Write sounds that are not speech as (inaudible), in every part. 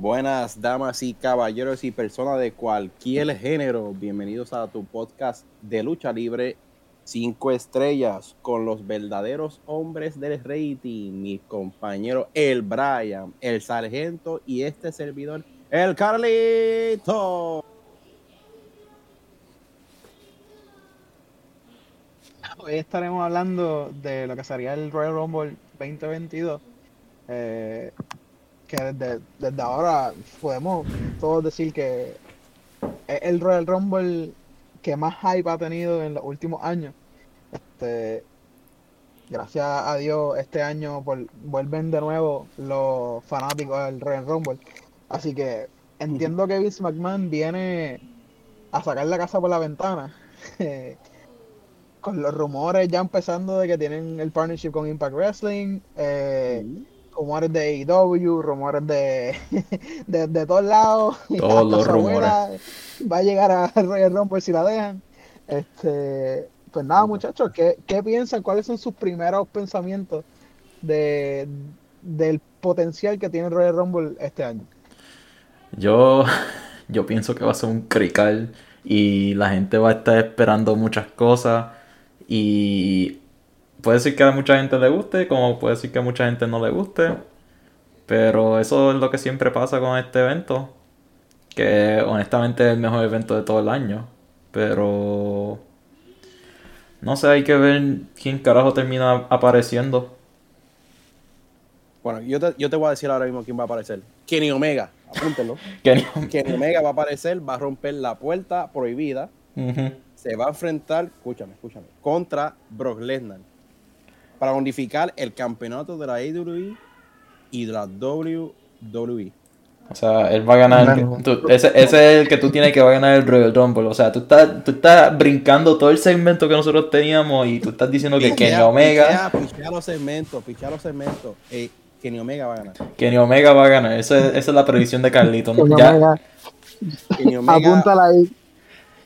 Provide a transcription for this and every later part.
Buenas damas y caballeros y personas de cualquier género, bienvenidos a tu podcast de lucha libre 5 estrellas con los verdaderos hombres del rating, mi compañero el Brian, el sargento y este servidor, el Carlito. Hoy estaremos hablando de lo que sería el Royal Rumble 2022. Eh, que desde, desde ahora podemos todos decir que es el Royal Rumble que más hype ha tenido en los últimos años. Este, gracias a Dios, este año vuelven de nuevo los fanáticos del Royal Rumble. Así que entiendo que Vince McMahon viene a sacar la casa por la ventana. (laughs) con los rumores ya empezando de que tienen el partnership con Impact Wrestling. Eh, rumores de AEW, rumores (laughs) de, de, todos lados. Todos los rumores. Va a llegar a (laughs) Royal Rumble si la dejan. Este, pues nada, muchachos, ¿qué, ¿qué, piensan? ¿Cuáles son sus primeros pensamientos de, del potencial que tiene Royal Rumble este año? Yo, (laughs) yo pienso que va a ser un crical y la gente va a estar esperando muchas cosas y puede ser que a mucha gente le guste, como puede ser que a mucha gente no le guste. Pero eso es lo que siempre pasa con este evento. Que honestamente es el mejor evento de todo el año. Pero... No sé, hay que ver quién carajo termina apareciendo. Bueno, yo te, yo te voy a decir ahora mismo quién va a aparecer. Kenny Omega, apúntelo. (laughs) Kenny, Omega va a aparecer, va a romper la puerta prohibida. Se va a enfrentar, escúchame, escúchame, contra Brock Lesnar para unificar el campeonato de la AWE y de la WWE. O sea, él va a ganar. ese, es el que tú tienes que va a ganar el Royal Rumble. O sea, tú estás, tú estás brincando todo el segmento que nosotros teníamos y tú estás diciendo que Kenny Omega. Pichea, los segmentos, pichea los segmentos. Eh, Kenny Omega va a ganar. Kenny Omega va a ganar. Esa es, esa es la predicción de Carlito. Kenny Omega. Apúntala ahí.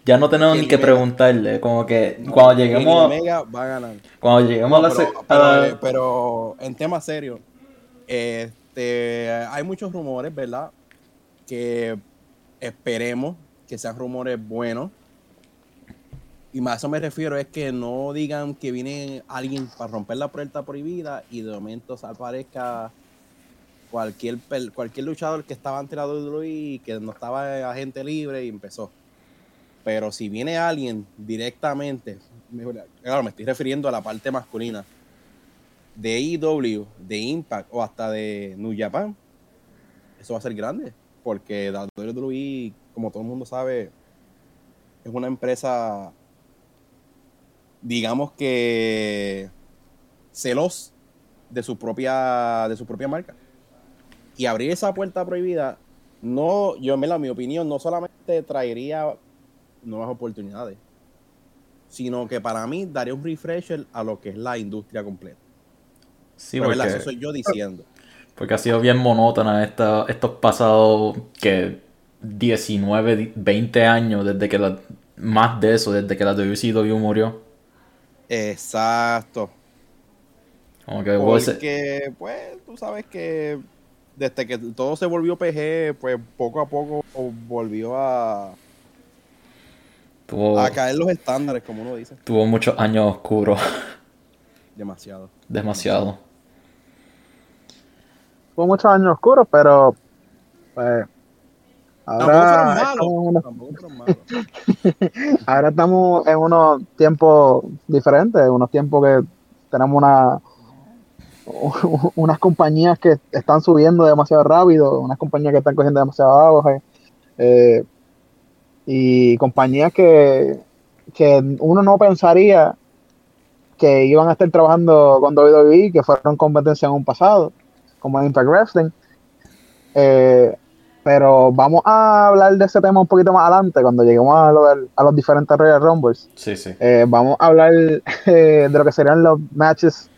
Ya no tenemos ni que preguntarle, como que cuando lleguemos... Omega va a ganar. Cuando lleguemos a la... Pero, en tema serio, este, hay muchos rumores, ¿verdad? Que esperemos que sean rumores buenos. Y más a eso me refiero es que no digan que viene alguien para romper la puerta prohibida y de momento aparezca cualquier, cualquier luchador que estaba ante la WWE y que no estaba agente libre y empezó. Pero si viene alguien directamente, claro, me estoy refiriendo a la parte masculina de EW, de Impact o hasta de New Japan, eso va a ser grande. Porque WWE, como todo el mundo sabe, es una empresa, digamos que celos de su propia, de su propia marca. Y abrir esa puerta prohibida, no, yo en mi opinión, no solamente traería nuevas oportunidades, sino que para mí daría un refresher a lo que es la industria completa. Sí, porque, eso soy yo diciendo. Porque ha sido bien monótona esta, estos pasados que 19, 20 años desde que la, más de eso, desde que la WCW murió. Exacto. Como que Porque, pues, tú sabes que desde que todo se volvió PG, pues poco a poco volvió a, a caer los estándares, como uno dice. Tuvo muchos años oscuros. (laughs) Demasiado. Demasiado. Tuvo muchos años oscuros, pero pues, ahora, (laughs) ahora estamos en unos tiempos diferentes, unos tiempos que tenemos una (laughs) unas compañías que están subiendo demasiado rápido, unas compañías que están cogiendo demasiado agua. Eh, y compañías que, uno no pensaría que iban a estar trabajando con WWE, que fueron competencia en un pasado, como Impact Wrestling. Eh, pero vamos a hablar de ese tema un poquito más adelante, cuando lleguemos a, a los diferentes Royal Rumbles. Sí, sí. Eh, vamos a hablar (laughs) eh, de lo que serían los matches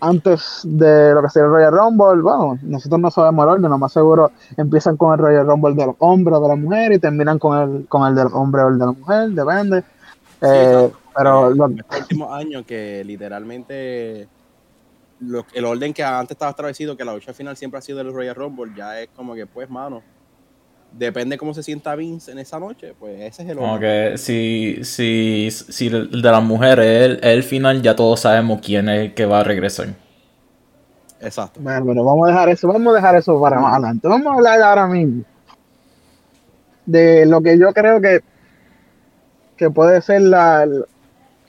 antes de lo que sería el Royal Rumble, bueno, nosotros no sabemos el orden, lo más seguro empiezan con el Royal Rumble de los hombres o de la mujer y terminan con el, con el del hombre o el de la mujer, depende. Eh, pero los últimos años que literalmente lo- el orden que antes estaba establecido, que la lucha final siempre ha sido el Royal Rumble, ya es como que, pues, mano, depende cómo se sienta Vince en esa noche, pues ese es el Como que si, si, si el de las mujeres es el, es el final, ya todos sabemos quién es el que va a regresar. Exacto. Bueno, bueno, vamos a dejar eso, vamos a dejar eso para más adelante. Vamos a hablar ahora mismo de lo que yo creo que, que puede ser la,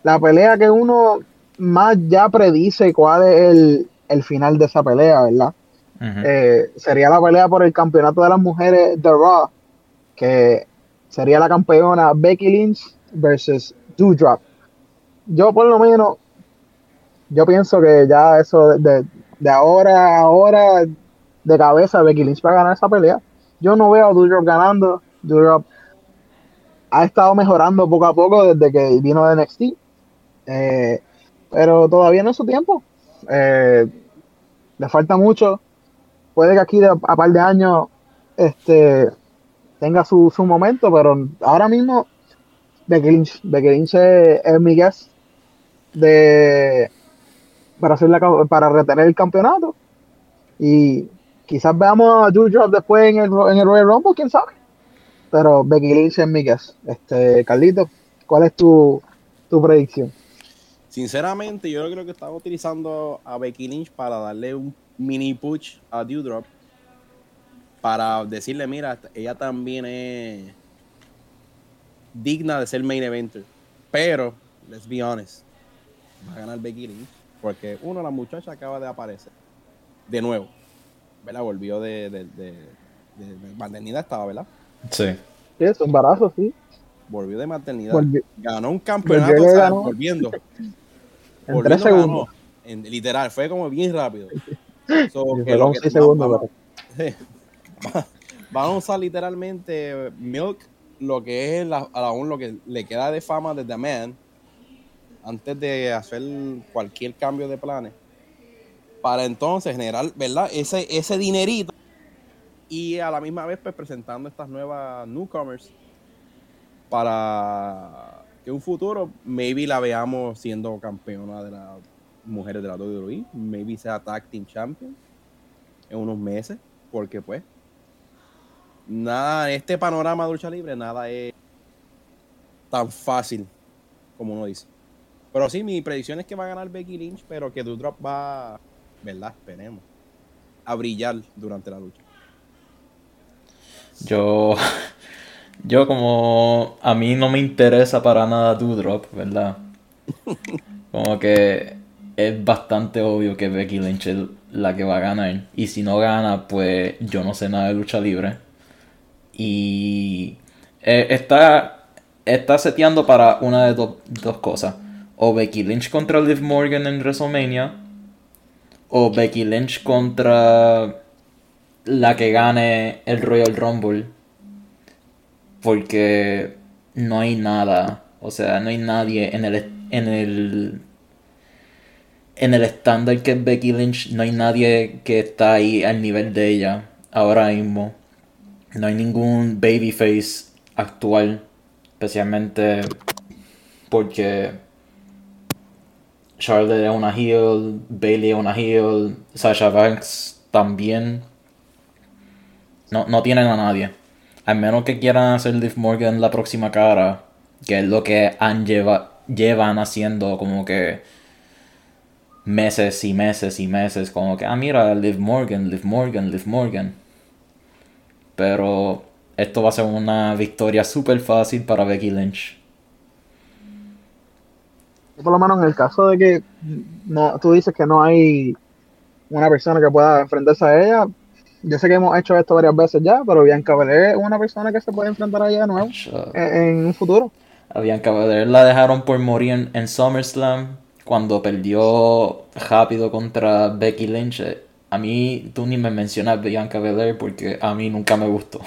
la pelea que uno más ya predice cuál es el, el final de esa pelea, ¿verdad? Eh, sería la pelea por el campeonato de las mujeres de Raw, que sería la campeona Becky Lynch versus Doudrop. Yo por lo menos, yo pienso que ya eso de, de- ahora a ahora de cabeza Becky Lynch va a ganar esa pelea. Yo no veo a Doudrop ganando. Doudrop ha estado mejorando poco a poco desde que vino de NXT. Eh, pero todavía no es su tiempo. Eh, le falta mucho. Puede que aquí de, a par de años este, tenga su, su momento, pero ahora mismo Becky Lynch, Becky Lynch es, es mi guess de para hacer la, para retener el campeonato. Y quizás veamos a Doudrop después en el, en el Royal Rumble, quién sabe. Pero Becky Lynch es mi guess. Este, Carlito, ¿cuál es tu, tu predicción? Sinceramente, yo creo que estaba utilizando a Becky Lynch para darle un mini push a Dewdrop. Para decirle, mira, ella también es digna de ser main eventer. Pero, let's be honest, va a ganar Becky Lynch. Porque, uno, la muchacha acaba de aparecer. De nuevo. ¿Verdad? Volvió de, de, de, de- de maternidad, estaba, ¿verdad? Sí. Sí, es un embarazo, sí. Volvió de maternidad. Volvió- ganó un campeonato, volvió y o sea, ganó. volviendo. En Volviendo tres segundos. En- literal, fue como bien rápido. So, que lo que- segundos, vamos- (laughs) va- Van a usar literalmente Milk, lo que es la- aún lo que le queda de fama de The Man, antes de hacer cualquier cambio de planes, para entonces generar, ¿verdad? Ese, ese dinerito y a la misma vez pues presentando estas nuevas newcomers para que un futuro maybe la veamos siendo campeona de las mujeres de la WWE, maybe sea tag team champion en unos meses, porque pues nada, en este panorama de lucha libre, nada es tan fácil como uno dice. Pero sí, mi predicción es que va a ganar Becky Lynch, pero que Doudrop va, ¿verdad? Esperemos, a brillar durante la lucha. Yo, (laughs) yo como a mí no me interesa para nada Doudrop, ¿verdad? (laughs) Como que es bastante obvio que Becky Lynch es la que va a ganar. Y si no gana, pues yo no sé nada de lucha libre. Y eh, está, está seteando para una de do- dos cosas. O Becky Lynch contra Liv Morgan en WrestleMania. O Becky Lynch contra la que gane el Royal Rumble. Porque no hay nada. O sea, no hay nadie en el en el en el estándar que es Becky Lynch. No hay nadie que está ahí al nivel de ella ahora mismo. No hay ningún babyface actual. Especialmente porque Charlotte es una heel, Bailey es una heel, Sasha Banks también. No, no tienen a nadie. Al menos que quieran hacer Liv Morgan la próxima cara, que es lo que han lleva, llevan haciendo como que meses y meses y meses, como que, ah, mira, Liv Morgan, Liv Morgan, Liv Morgan. Pero esto va a ser una victoria súper fácil para Becky Lynch. Por lo menos en el caso de que no, tú dices que no hay una persona que pueda enfrentarse a ella, yo sé que hemos hecho esto varias veces ya, pero Bianca Belair es una persona que se puede enfrentar a ella de nuevo en, en un futuro. A Bianca Belair la dejaron por morir en, en SummerSlam cuando perdió rápido contra Becky Lynch. A mí, tú ni me mencionas Bianca Belair porque a mí nunca me gustó.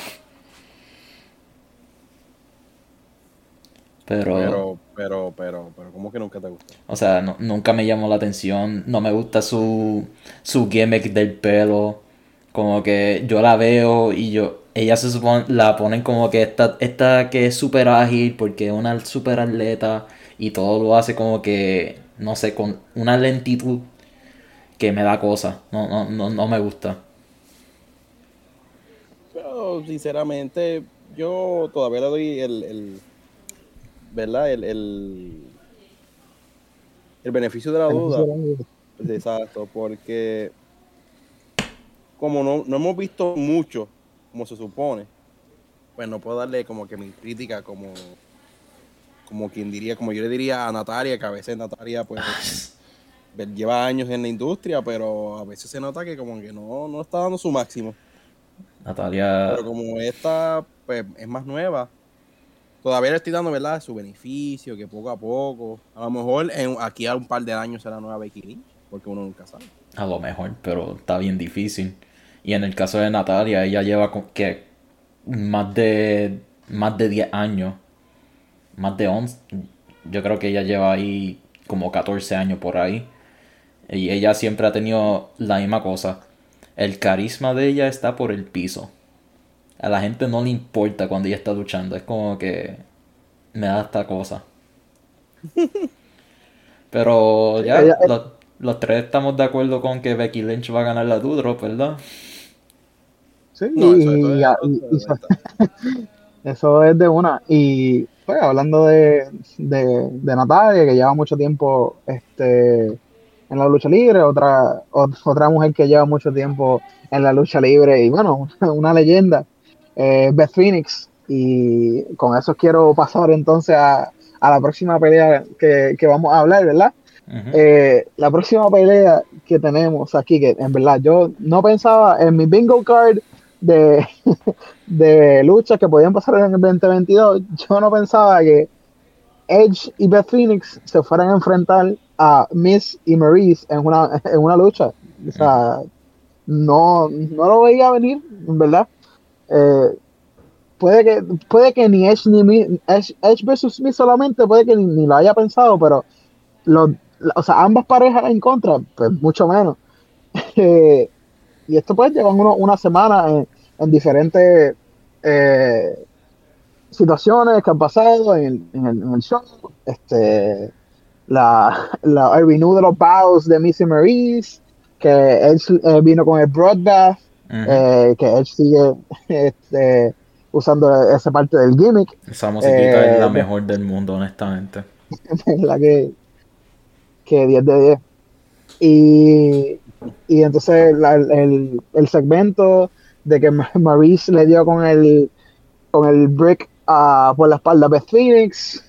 Pero, Pero, pero, pero, pero, ¿cómo que nunca te gustó? o sea, no- nunca me llamó la atención. No me gusta su, su gimmick del pelo. Como que yo la veo y yo, ella se supone, la ponen como que esta, esta que es súper ágil porque es una súper atleta y todo lo hace como que, no sé, con una lentitud que me da cosa. No, no, no, no me gusta. Pero sinceramente, yo todavía le doy el, el ¿verdad? El, el, el beneficio de la duda. Exacto, porque como no, no hemos visto mucho como se supone, pues no puedo darle como que mi crítica como como quien diría, como yo le diría a Natalia, que a veces Natalia pues lleva años en la industria, pero a veces se nota que como que no, no está dando su máximo. Natalia. Pero como esta pues, es más nueva, todavía le estoy dando, ¿verdad? Su beneficio, que poco a poco. A lo mejor en, aquí a un par de años será nueva Becky Lynch, porque uno nunca sabe. A lo mejor, pero está bien difícil. Y en el caso de Natalia, ella lleva que más de más de 10 años, más de 11, yo creo que ella lleva ahí como 14 años por ahí. Y ella siempre ha tenido la misma cosa. El carisma de ella está por el piso. A la gente no le importa cuando ella está luchando. Es como que me da esta cosa. (laughs) Pero ya, los, tres estamos de acuerdo con que Becky Lynch va a ganar la Dudrop, ¿verdad? Sí, y, (laughs) eso es de una. Y pues hablando de, de, de Natalia, que lleva mucho tiempo este en la lucha libre, otra, otra mujer que lleva mucho tiempo en la lucha libre y bueno, (laughs) una leyenda, eh, Beth Phoenix. Y con eso quiero pasar entonces a, la próxima pelea que, vamos a hablar, ¿verdad? Eh, la próxima pelea que tenemos aquí, que en verdad yo no pensaba en mi bingo card de, (laughs) de luchas que podían pasar en el 2022, yo no pensaba que Edge y Beth Phoenix se fueran a enfrentar a Miss y Maurice en una, (laughs) en una lucha. O sea, no, no lo veía venir, en verdad. Eh, puede que puede que ni Edge ni Edge, Edge versus Smith solamente puede que ni, lo haya pensado, pero los, o sea, ambas parejas en contra, pues mucho menos. (laughs) Eh, y esto pues llevan uno, una semana en, en diferentes eh, situaciones que han pasado en, en, el, en el show. Este, la, la, el renew de los bows de Missy Maurice, que él eh, vino con el Broadbath, eh, que él sigue este, usando esa parte del gimmick. Esa musiquita es la mejor del mundo, honestamente. (laughs) la que, que 10 de 10. Y, y entonces el, el, segmento de que Maurice le dio con el con el brick uh, por la espalda a Beth Phoenix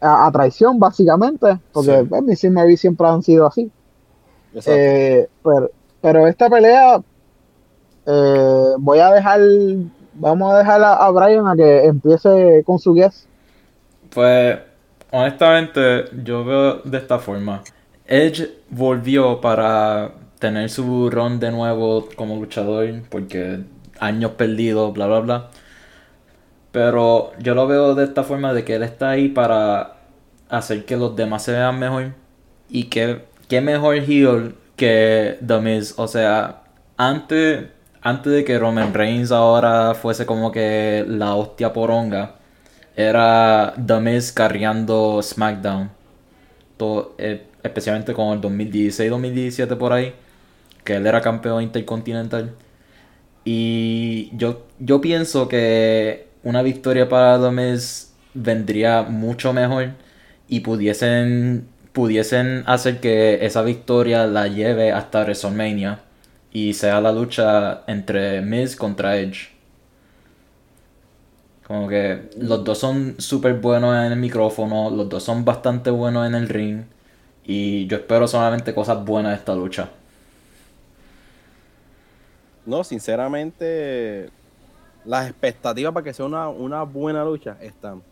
a, traición, básicamente, porque sí. mis Mary siempre han sido así. Eh, pero, esta pelea, eh, voy a dejar, vamos a dejar a, Brian a que empiece con su guess. Pues, honestamente, yo veo de esta forma. Edge volvió para tener su run de nuevo como luchador, porque años perdidos, bla, bla, bla. Pero yo lo veo de esta forma de que él está ahí para hacer que los demás se vean mejor. Y que, qué mejor heel que The Miz. O sea, antes, antes de que Roman Reigns ahora fuese como que la hostia poronga, era The Miz carriando SmackDown. Todo, eh, especialmente con el 2016-2017 por ahí, que él era campeón intercontinental. Y yo, yo pienso que una victoria para Domés vendría mucho mejor y pudiesen, pudiesen hacer que esa victoria la lleve hasta WrestleMania y sea la lucha entre Miz contra Edge. Como que los dos son súper buenos en el micrófono, los dos son bastante buenos en el ring y yo espero solamente cosas buenas de esta lucha. No, sinceramente, las expectativas para que sea una, buena lucha están.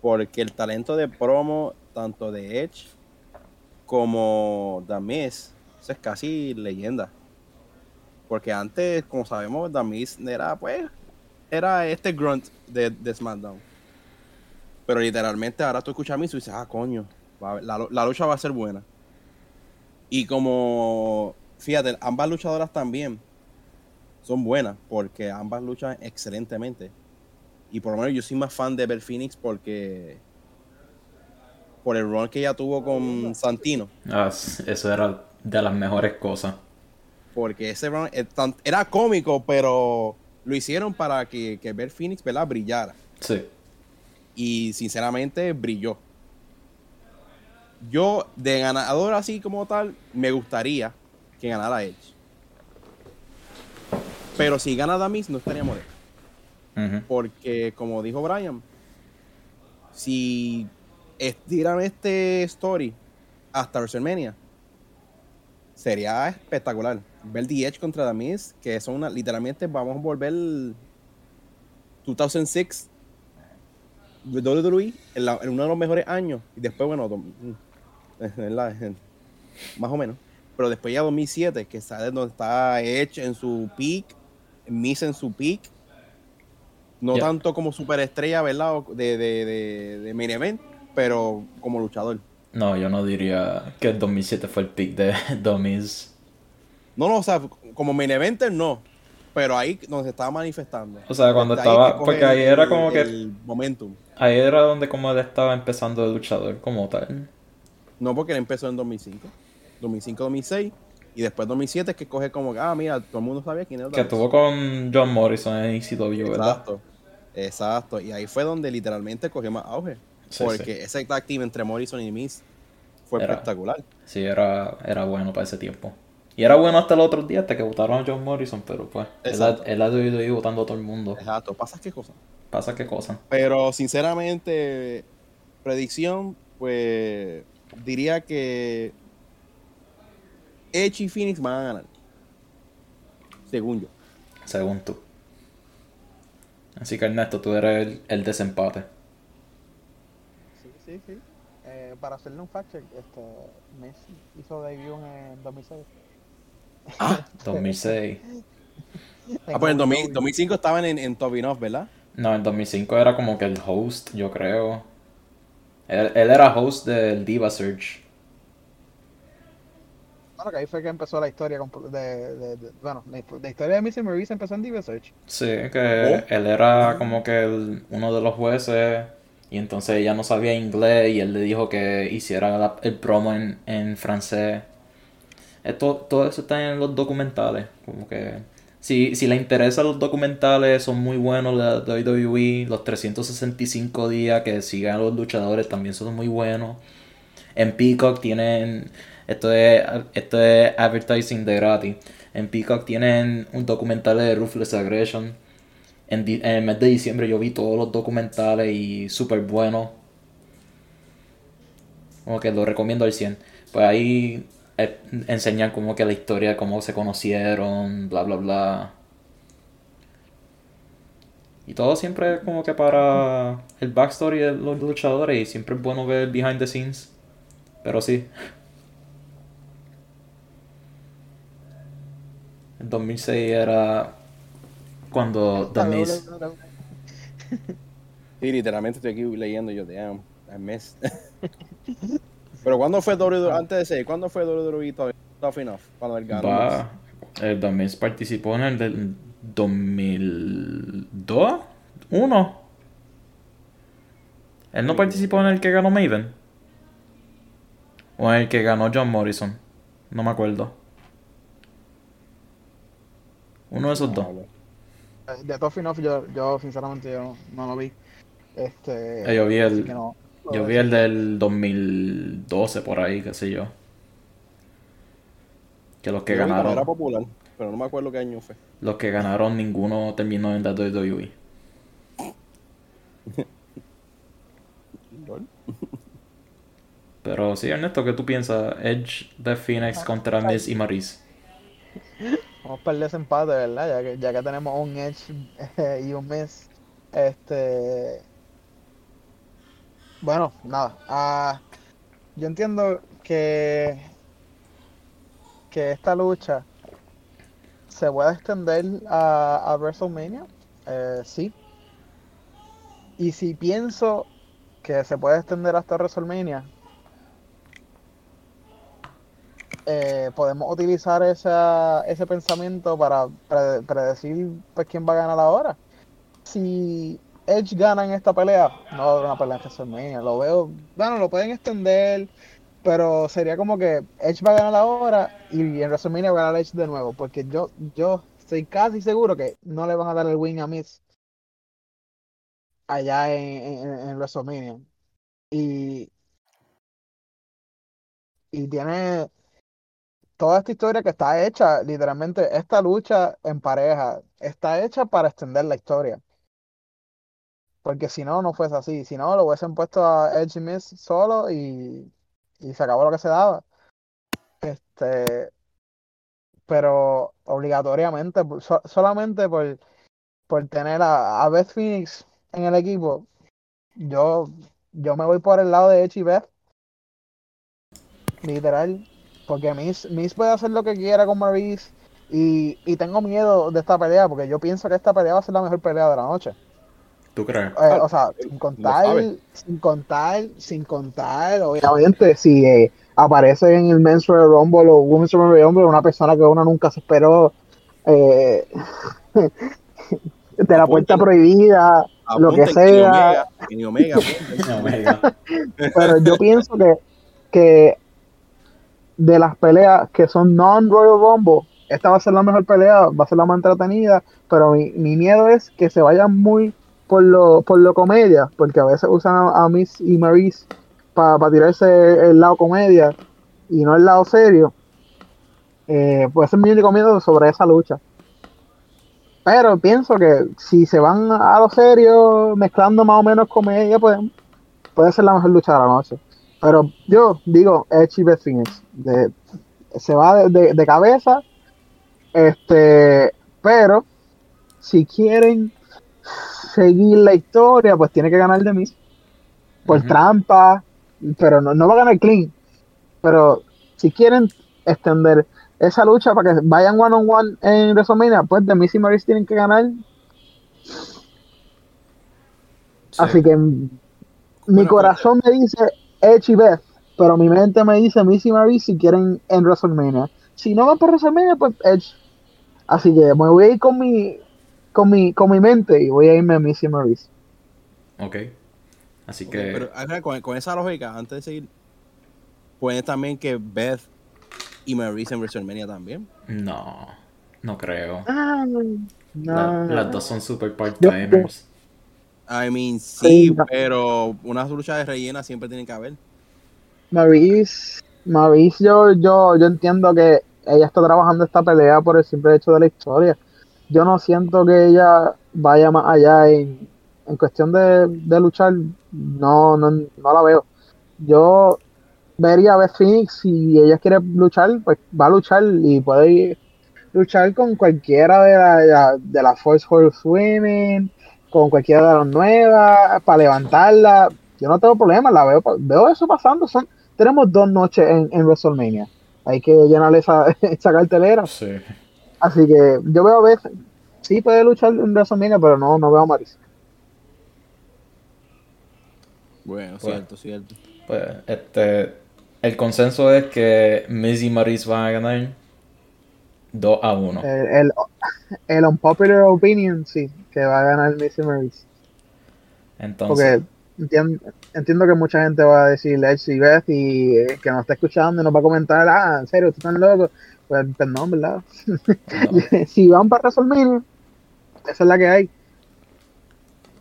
Porque el talento de promo, tanto de Edge como Damis, es casi leyenda. Porque antes, como sabemos, Damis era pues era este grunt de, de SmackDown. Pero literalmente ahora tú escuchas a mí y dices, ah, coño, la, la, lucha va a ser buena. Y como, fíjate, ambas luchadoras también son buenas porque ambas luchan excelentemente. Y por lo menos yo soy más fan de Bel Phoenix porque por el run que ella tuvo con Santino. Ah, eso era de las mejores cosas. Porque ese run eh, era cómico, pero lo hicieron para que, que Beth Phoenix ¿verdad? brillara. Sí. Y sinceramente brilló. Yo, de ganador así como tal, me gustaría que ganara Edge. Pero si gana Damis, no estaría molesto. Porque, como dijo Brian, si estiran este story hasta WrestleMania, sería espectacular. Ver The Edge contra Miz, que son una, literalmente vamos a volver 2006 de WWE en, la- en uno de los mejores años. Y después, bueno, ¿verdad? más o menos. Pero después ya 2007, que sale donde está Edge en su peak, Miz en su peak. No tanto como superestrella, ¿verdad? De, de, de, de main event, pero como luchador. No, yo no diría que el 2007 fue el pick de (laughs) Dummies. No, no, o sea, como main eventer no. Pero ahí donde se estaba manifestando. O sea, cuando Desde ahí estaba- coge porque ahí era como que- El momentum. Ahí era donde como él estaba empezando de luchador como tal. No, porque él empezó en 2005. 2005-2006. Y después 2007 es que coge como, ah, mira, todo el mundo sabía quién era. Que estuvo con John Morrison en ECW, ¿verdad? Exacto. Exacto. Y ahí fue donde literalmente cogió más auge. Sí, porque ese tag team entre Morrison y Miz fue Era- espectacular. Sí, era, era bueno para ese tiempo. Y era bueno hasta el otro día, hasta que votaron a John Morrison, pero pues, Exacto. él la WWE votando a todo el mundo. Exacto. ¿Pasas qué cosa? Pasa qué cosa. Pero sinceramente, predicción, pues diría que Edge y Phoenix van a ganar. Según yo. Según tú. Así que Ernesto, tú eres el, el desempate. Sí, sí, sí. Eh, para hacerle un fact check, este, Messi hizo debut en 2006. 2006. (laughs) Ah, pues en 2000 WWE. 2005 estaban en, en Tobinov, ¿verdad? No, en 2005 era como que el host, yo creo. Él, él era host del Diva Search. Bueno, que ahí fue que empezó la historia de, de, de- bueno, la, la historia de Missy Maurice empezó en Diva Search. Sí, que Oh. él era como que el- uno de los jueces y entonces ella no sabía inglés y él le dijo que hiciera la- el promo en, en francés. Esto, todo eso está en los documentales, como que si, si le interesan los documentales son muy buenos de WWE, los 365 días que sigan los luchadores también son muy buenos. En Peacock tienen, esto es, esto es advertising de gratis. En Peacock tienen un documental de Ruthless Aggression. En el mes de diciembre yo vi todos los documentales y súper buenos. Como que lo recomiendo al 100. Pues ahí eh, enseñan como que la historia de cómo se conocieron, bla bla bla. Y todo siempre como que para el backstory de los luchadores y siempre es bueno ver behind the scenes. Pero sí. El 2006 era cuando The Miz... Sí, literalmente estoy aquí leyendo yo, damn, I missed. (laughs) Pero ¿cuándo fue WWE, antes de ese, cuándo fue WWE Tough Tough Enough? Cuando él ganó. Va, el Miz participó en el del 2002, 1. Él no participó en el que ganó Maven. O en el que ganó John Morrison. No me acuerdo. Uno de esos dos. De Tough Enough yo, yo sinceramente yo no, no lo vi. Este, Eh, yo vi el- así que no- Yo vi el del 2012 por ahí, qué sé yo. Que los que Yo cuando Era ganaron, popular, pero no me acuerdo qué año fue. los que ganaron ninguno terminó en la WWE. (laughs) Lol. Pero sí, Ernesto, ¿qué tú piensas? Edge de Phoenix contra Miz y Maris. Vamos a perder ese empate, ¿verdad? Ya que, ya que tenemos un Edge eh, y un Miss. Este. Bueno, nada. ah, yo entiendo que. que esta lucha se puede extender a, a WrestleMania. eh, sí. Y si pienso que se puede extender hasta WrestleMania, eh, podemos utilizar esa, ese pensamiento para pre- predecir pues, quién va a ganar ahora. Si Edge gana en esta pelea, no una pelea en WrestleMania. Lo veo, bueno, lo pueden extender, pero sería como que Edge va a ganar ahora y en WrestleMania va a ganar Edge de nuevo, porque yo, yo estoy casi seguro que no le van a dar el win a Miz allá en, en, en WrestleMania. Y, y tiene toda esta historia que está hecha, literalmente, esta lucha en pareja está hecha para extender la historia. Porque si no, no fuese así. Si no, lo hubiesen puesto a Edge y Miz solo y, y se acabó lo que se daba. Este, pero obligatoriamente, solamente por, por tener a, a Beth Phoenix en el equipo, yo, yo me voy por el lado de Edge y Beth. Literal. Porque Miz, Miz puede hacer lo que quiera con Maurice. Y, y tengo miedo de esta pelea, porque yo pienso que esta pelea va a ser la mejor pelea de la noche. ¿Tú crees? Eh, o sea, sin contar, sin contar, sin contar, obviamente, si eh, aparece en el Men's Royal Rumble o Women's Royal Rumble una persona que uno nunca se esperó eh, (laughs) de la puerta prohibida, lo que sea, Kenny Omega. Omega. (laughs) (laughs) pero yo pienso que, que de las peleas que son non-Royal Rumble, esta va a ser la mejor pelea, va a ser la más entretenida, pero mi, mi miedo es que se vayan muy por lo, por lo comedia, porque a veces usan a, Miss y Maurice para tirarse el lado comedia y no el lado serio. Eh, pues es mi único miedo sobre esa lucha. Pero pienso que si se van a lo serio, mezclando más o menos comedia, pues puede ser la mejor lucha de la noche. Pero yo digo Edge y Beth Phoenix. Se va de, de- de cabeza. Este, pero si quieren seguir la historia, pues tiene que ganar de mí. Por trampa. Pero no, no va a ganar clean. Pero si quieren extender esa lucha para que vayan one on one en WrestleMania, pues de Miss y Maurice tienen que ganar. Sí. Así que mi Bueno, corazón me dice Edge y Beth, pero mi mente me dice Miss y Maurice si quieren en WrestleMania. Si no van por WrestleMania, pues Edge. Así que me voy a ir con mi, con mi, con mi mente y voy a irme a Miss y Maurice. Ok. Así que. Pero ahora, con, con esa lógica, antes de seguir, puede también que Beth y Maurice en WrestleMania también. No, no creo. Ah, no. La- las dos son super part-timers. I mean, Sí, sí, no. pero unas luchas de rellena siempre tienen que haber. Maurice, Maurice yo, yo, yo entiendo que ella está trabajando esta pelea por el simple hecho de la historia. Yo no siento que ella vaya más allá en, en cuestión de, de luchar. No, no, no la veo. Yo vería a Beth Phoenix si ella quiere luchar, pues va a luchar y puede luchar con cualquiera de la, de la, de Force Women, con cualquiera de las nuevas, para levantarla. Yo no tengo problema, la veo, veo eso pasando. Son, tenemos dos noches en, en WrestleMania. Hay que llenarle esa, (laughs) esa cartelera. Sí. Así que yo veo a Beth, sí puede luchar en WrestleMania, pero no, no veo a Maris. Bueno, Bueno. cierto, cierto. Pues, este. El consenso es que Miz y Maurice van a ganar 2 a 1. El, el, el unpopular opinion, sí, que va a ganar Missy Maris. Entonces, Porque entiendo, entiendo que mucha gente va a decir Edge y Beth y eh, que nos está escuchando y nos va a comentar, ah, en serio, tú estás loco. Pues, no, ¿verdad? no, (laughs) si van para WrestleMania, esa es la que hay.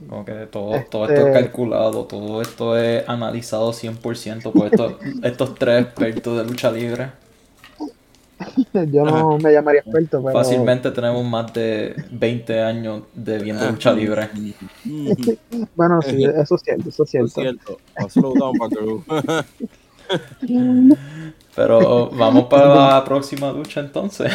como que todo, todo esto Este- es calculado, todo esto es analizado 100% por estos, (laughs) estos tres expertos de lucha libre. (laughs) Yo no me llamaría experto, pero Fácilmente tenemos más de 20 años de viendo lucha libre. Ujú, bueno, sí, eso es cierto, eso es Es cierto. cierto. Down, Buckaroo. Pero (laughs) vamos para la próxima lucha entonces.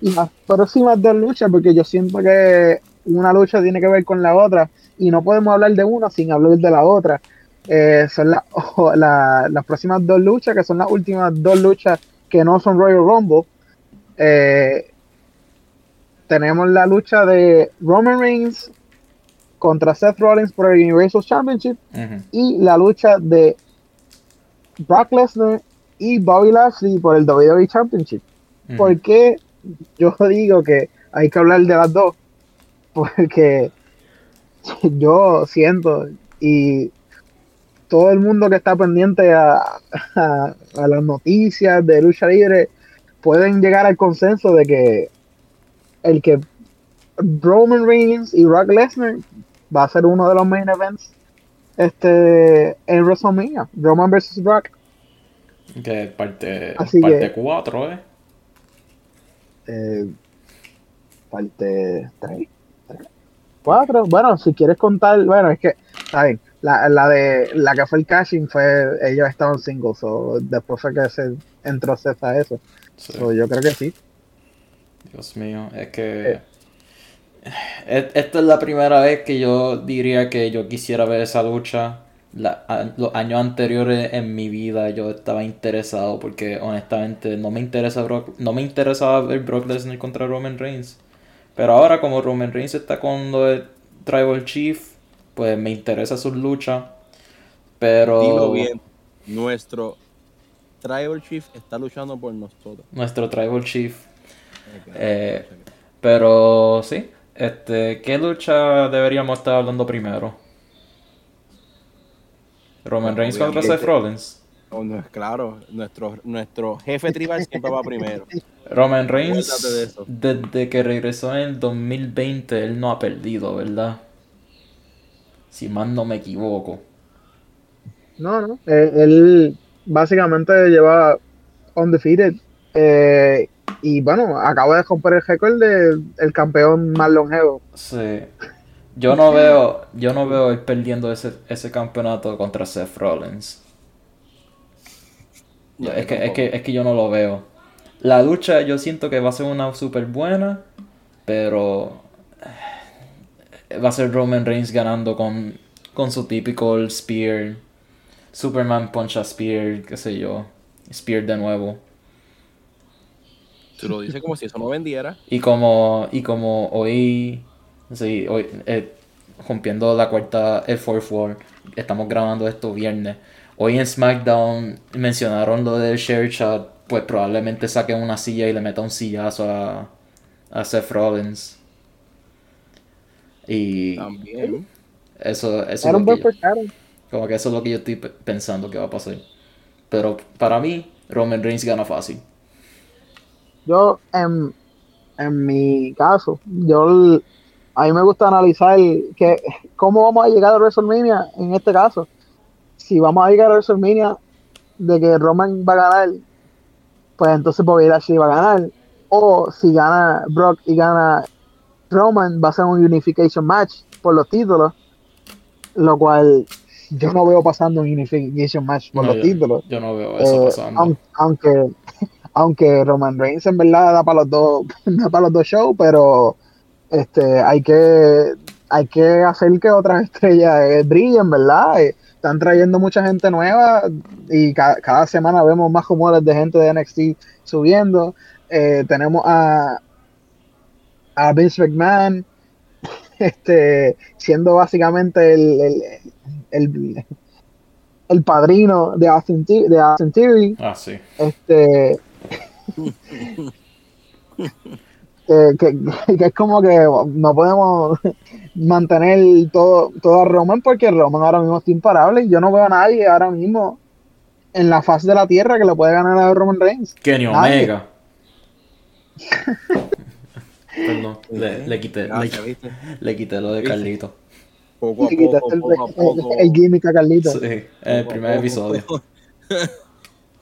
las próximas dos luchas, porque yo siento que una lucha tiene que ver con la otra y no podemos hablar de una sin hablar de la otra. Eh, son la- (laughs) o- la- las próximas dos luchas, que son las últimas dos luchas que no son Royal Rumble. Eh, tenemos la lucha de Roman Reigns contra Seth Rollins por el Universal Championship y la lucha de Brock Lesnar y Bobby Lashley por el WWE Championship. Ujú. ¿Por qué yo digo que hay que hablar de las dos? (laughs) Porque yo siento y todo el mundo que está pendiente a, a- a las noticias de lucha libre pueden llegar al consenso de que el que Roman Reigns y Brock Lesnar va a ser uno de los main events este en WrestleMania, Roman versus Brock. Que parte, Así parte que- 4, ¿eh? Eh, parte 3, 4. Bueno, si quieres contar, bueno, es que, está bien. La, la de la que fue el cashing fue ellos estaban singles, o después fue que se entró a eso. Sí. So, yo creo que sí. Dios mío, es que... Es- Esta es la primera vez que yo diría que yo quisiera ver esa lucha. La- a- los años anteriores en mi vida yo estaba interesado porque honestamente no me interesa Brock- no me interesaba ver Brock Lesnar contra Roman Reigns. Pero ahora como Roman Reigns está con de Tribal Chief, pues me interesa su lucha. Pero Dilo bien. Nuestro Tribal Chief está luchando por nosotros. nuestro Tribal Chief Eh, Pero sí, este, ¿qué lucha deberíamos estar hablando primero? Roman Reigns contra. Seth Rollins. Oh, no, es claro, nuestro, nuestro jefe tribal siempre va primero. (laughs) Roman Reigns, de desde que regresó en el 2020, él no ha perdido, ¿verdad? Si más no me equivoco. No, no. Eh, él básicamente lleva undefeated. eh, y bueno, acaba de romper el récord del el campeón más longevo. Sí. Yo no veo, yo no veo él perdiendo ese, ese campeonato contra Seth Rollins. No, es, que, es, que, es que yo no lo veo. La lucha yo siento que va a ser una super buena, pero eh, va a ser Roman Reigns ganando con, con su típico Spear. Superman punch a Spear, qué sé yo. Spear de nuevo. Tú lo dices como si eso no vendiera. Y como, y como hoy, sí, hoy, eh, rompiendo la cuarta, el fourth wall, estamos grabando esto viernes. Hoy en SmackDown mencionaron lo del share chat, pues probablemente saquen una silla y le meta un sillazo a, a Seth Rollins. Y También. eso, eso es lo que yo- como que eso es lo que yo estoy pe- pensando que va a pasar. Pero para mí, Roman Reigns gana fácil. Yo, en, en mi caso, yo a mí me gusta analizar que, cómo vamos a llegar a WrestleMania en este caso. Si vamos a llegar a WrestleMania de que Roman va a ganar, pues entonces Bobby Lashley va a ganar. O si gana Brock y gana Roman, va a ser un unification match por los títulos. Lo cual yo no veo pasando un unification match por No, los yo- títulos. Yo no veo eso Eh, pasando. aun- aunque, (laughs) aunque Roman Reigns en verdad da para los dos, (laughs) da para los dos shows, pero este hay que hay que hacer que otras (laughs) estrellas eh, brillen, ¿verdad? Eh, están trayendo mucha gente nueva y ca- cada semana vemos más rumores de gente de NXT subiendo. Eh, tenemos a, a Vince McMahon (laughs) este, siendo básicamente el, el, el, el padrino de Austin, de Austin Theory. Ah, sí. Este. (laughs) que, que- (laughs) que es como que no podemos (laughs) mantener todo, todo a Roman porque Roman ahora mismo está imparable y yo no veo a nadie ahora mismo en la faz de la tierra que le puede ganar a Roman Reigns. Kenny. Omega. (laughs) Perdón, le, le quité, Gracias, le, quité lo de. Carlito. Poco a poco, el, poco a poco. el- el gimmick a Carlito. Sí, el primer poco. episodio.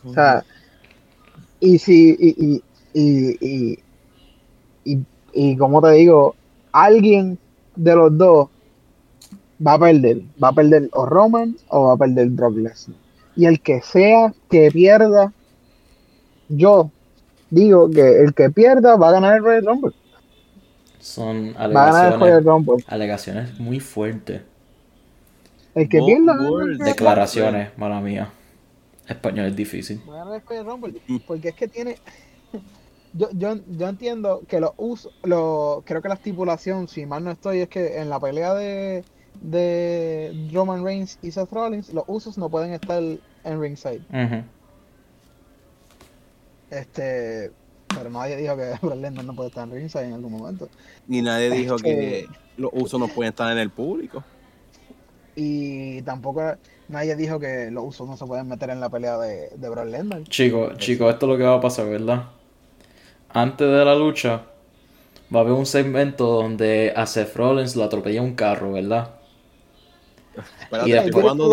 O sea, y si, y, y, y, y, y, como te digo, alguien de los dos va a perder. Va a perder o Roman o va a perder Brock Lesnar. Y el que sea que pierda, yo digo que el que pierda va a ganar el Royal Rumble. Son Va a ganar el Royal alegaciones, Rumble. alegaciones muy fuertes. El que Bo- pierda. Declaraciones, mala mía. Español es difícil. Va a ganar el Royal Rumble, porque es que tiene yo, yo, yo entiendo que los usos lo, creo que la estipulación si mal no estoy es que en la pelea de de Roman Reigns y Seth Rollins los usos no pueden estar en ringside este pero nadie dijo que (laughs) Brock no puede estar en ringside en algún momento. Ni nadie dijo que que- los usos no pueden estar en el público. Y tampoco nadie dijo que los usos no se pueden meter en la pelea de, de Brock Lesnar. Chicos, chicos, esto es lo que va a pasar, ¿verdad? Antes de la lucha, va a haber un segmento donde a Seth Rollins lo atropella un carro, ¿verdad? Espérate, Y después- jugando,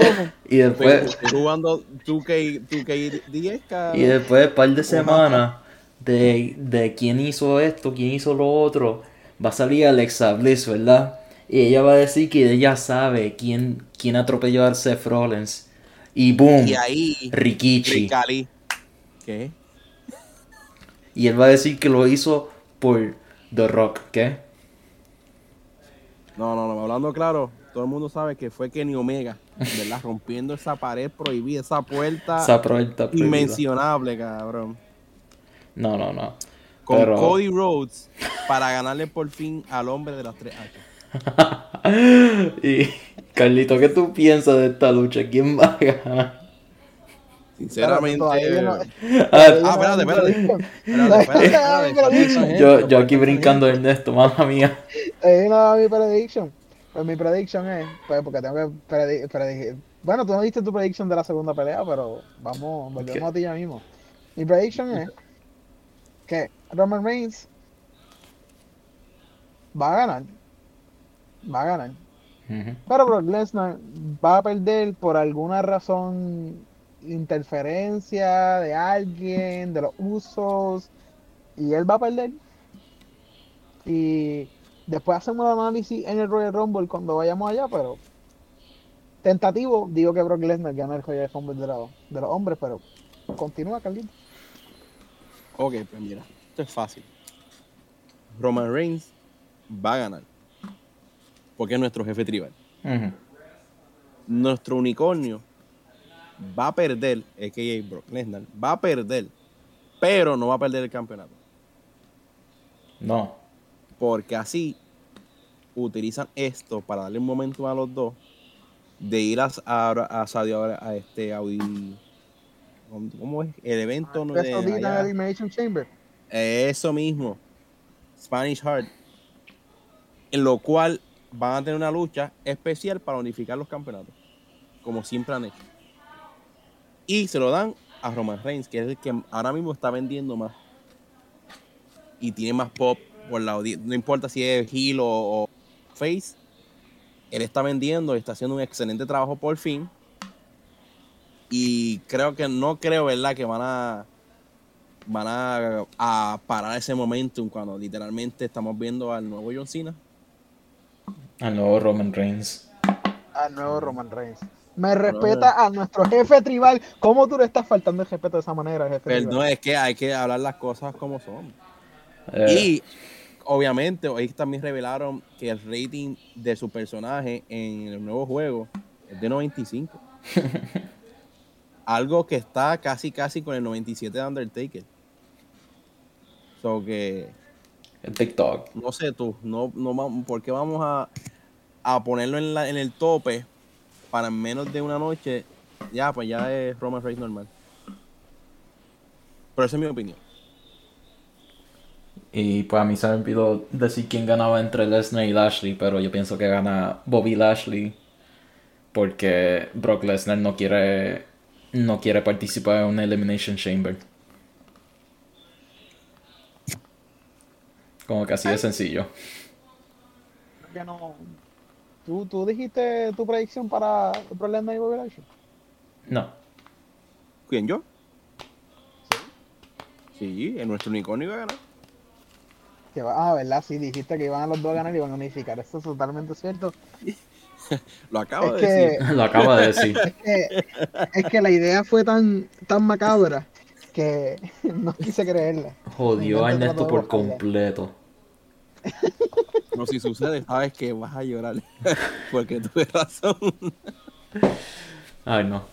Y después, estoy jugando 2K, 2K10, cabrón. y después de par de semanas de, de quién hizo esto, quién hizo lo otro, va a salir Alexa Bliss, ¿verdad? Y ella va a decir que ella sabe quién, quién atropelló a Seth Rollins. Y boom, Y ahí, Rikichi. Ricali. ¿Qué? Y él va a decir que lo hizo por The Rock, ¿qué? No, no, no, hablando claro, todo el mundo sabe que fue Kenny Omega, ¿verdad? Rompiendo esa pared prohibida, esa puerta Esa puerta prohibida. inmencionable, cabrón. No, no, no. Con Pero- Cody Rhodes para ganarle por fin al hombre de las tres H. (laughs) y Carlito, ¿qué tú piensas de esta lucha? ¿Quién va a ganar? Sinceramente. Todavía no- Ah, espérate, (laughs) espérate. Espérate, espérate, espérate, espérate. yo, yo aquí brincando de Ernesto, mala mía. Ahí no mi prediction. Pues mi prediction es, pues porque tengo que predi-. Bueno, tú no diste tu prediction de la segunda pelea, pero vamos, volvemos a ti ya mismo. Mi prediction es que Roman Reigns va a ganar. Va a ganar. Pero Brock Lesnar va a perder por alguna razón, interferencia de alguien, de los usos, y él va a perder. Y después hacemos el análisis en el Royal Rumble cuando vayamos allá, pero tentativo, digo que Brock Lesnar gana el Royal Rumble de, los- de los hombres, pero continúa, Carlito. Ok, pues mira, esto es fácil. Roman Reigns va a ganar. Porque es nuestro jefe tribal. Nuestro unicornio va a perder, a.k.a. Brock Lesnar, va a perder, pero no va a perder el campeonato. No. Porque así utilizan esto para darle un momento a los dos de ir a, a, a Saudi a, a este Audi. ¿Cómo es? El evento no. Elimination Chamber. Eso mismo. Spanish Heart. En lo cual van a tener una lucha especial para unificar los campeonatos. Como siempre han hecho. Y se lo dan a Roman Reigns, que es el que ahora mismo está vendiendo más. Y tiene más pop por la audi- No importa si es heel o, o face. Él está vendiendo y está haciendo un excelente trabajo por fin. Y creo que no creo, ¿verdad? Que van a van a, a parar ese momentum cuando literalmente estamos viendo al nuevo John Cena. Al nuevo Roman Reigns. Al nuevo Roman Reigns. Me respeta a nuestro jefe tribal. ¿Cómo tú le estás faltando el respeto de esa manera, jefe Pero tribal? no es que hay que hablar las cosas como son. Eh, Y obviamente hoy también revelaron que el rating de su personaje en el nuevo juego es de 95. (laughs) Algo que está casi casi con el 97 de Undertaker. So que el TikTok. no sé tú, no, no ¿por qué vamos a, a ponerlo en, la- en el tope para en menos de una noche? Ya, pues ya es Roman Reigns normal. Pero esa es mi opinión. Y pues a mí se me olvidó decir quién ganaba entre Lesnar y Lashley, pero yo pienso que gana Bobby Lashley porque Brock Lesnar no quiere no quiere participar en una Elimination Chamber. Como que así de sencillo. Que no. ¿Tú, tú dijiste tu predicción para el problema de Lashley? No. ¿Quién yo? Sí, en nuestro unicornio iba a ganar. Que va, ah, ¿verdad? Sí, dijiste que iban a los dos a ganar y iban a unificar. Eso es totalmente cierto. (laughs) Lo acabo Es de decir. (laughs) Lo acaba de decir. es que, es que la idea fue tan, tan macabra que (laughs) no quise creerla. Jodió a Ernesto por completo. No, si sucede, sabes que vas a llorar. (laughs) Porque tuve razón. Ay, no.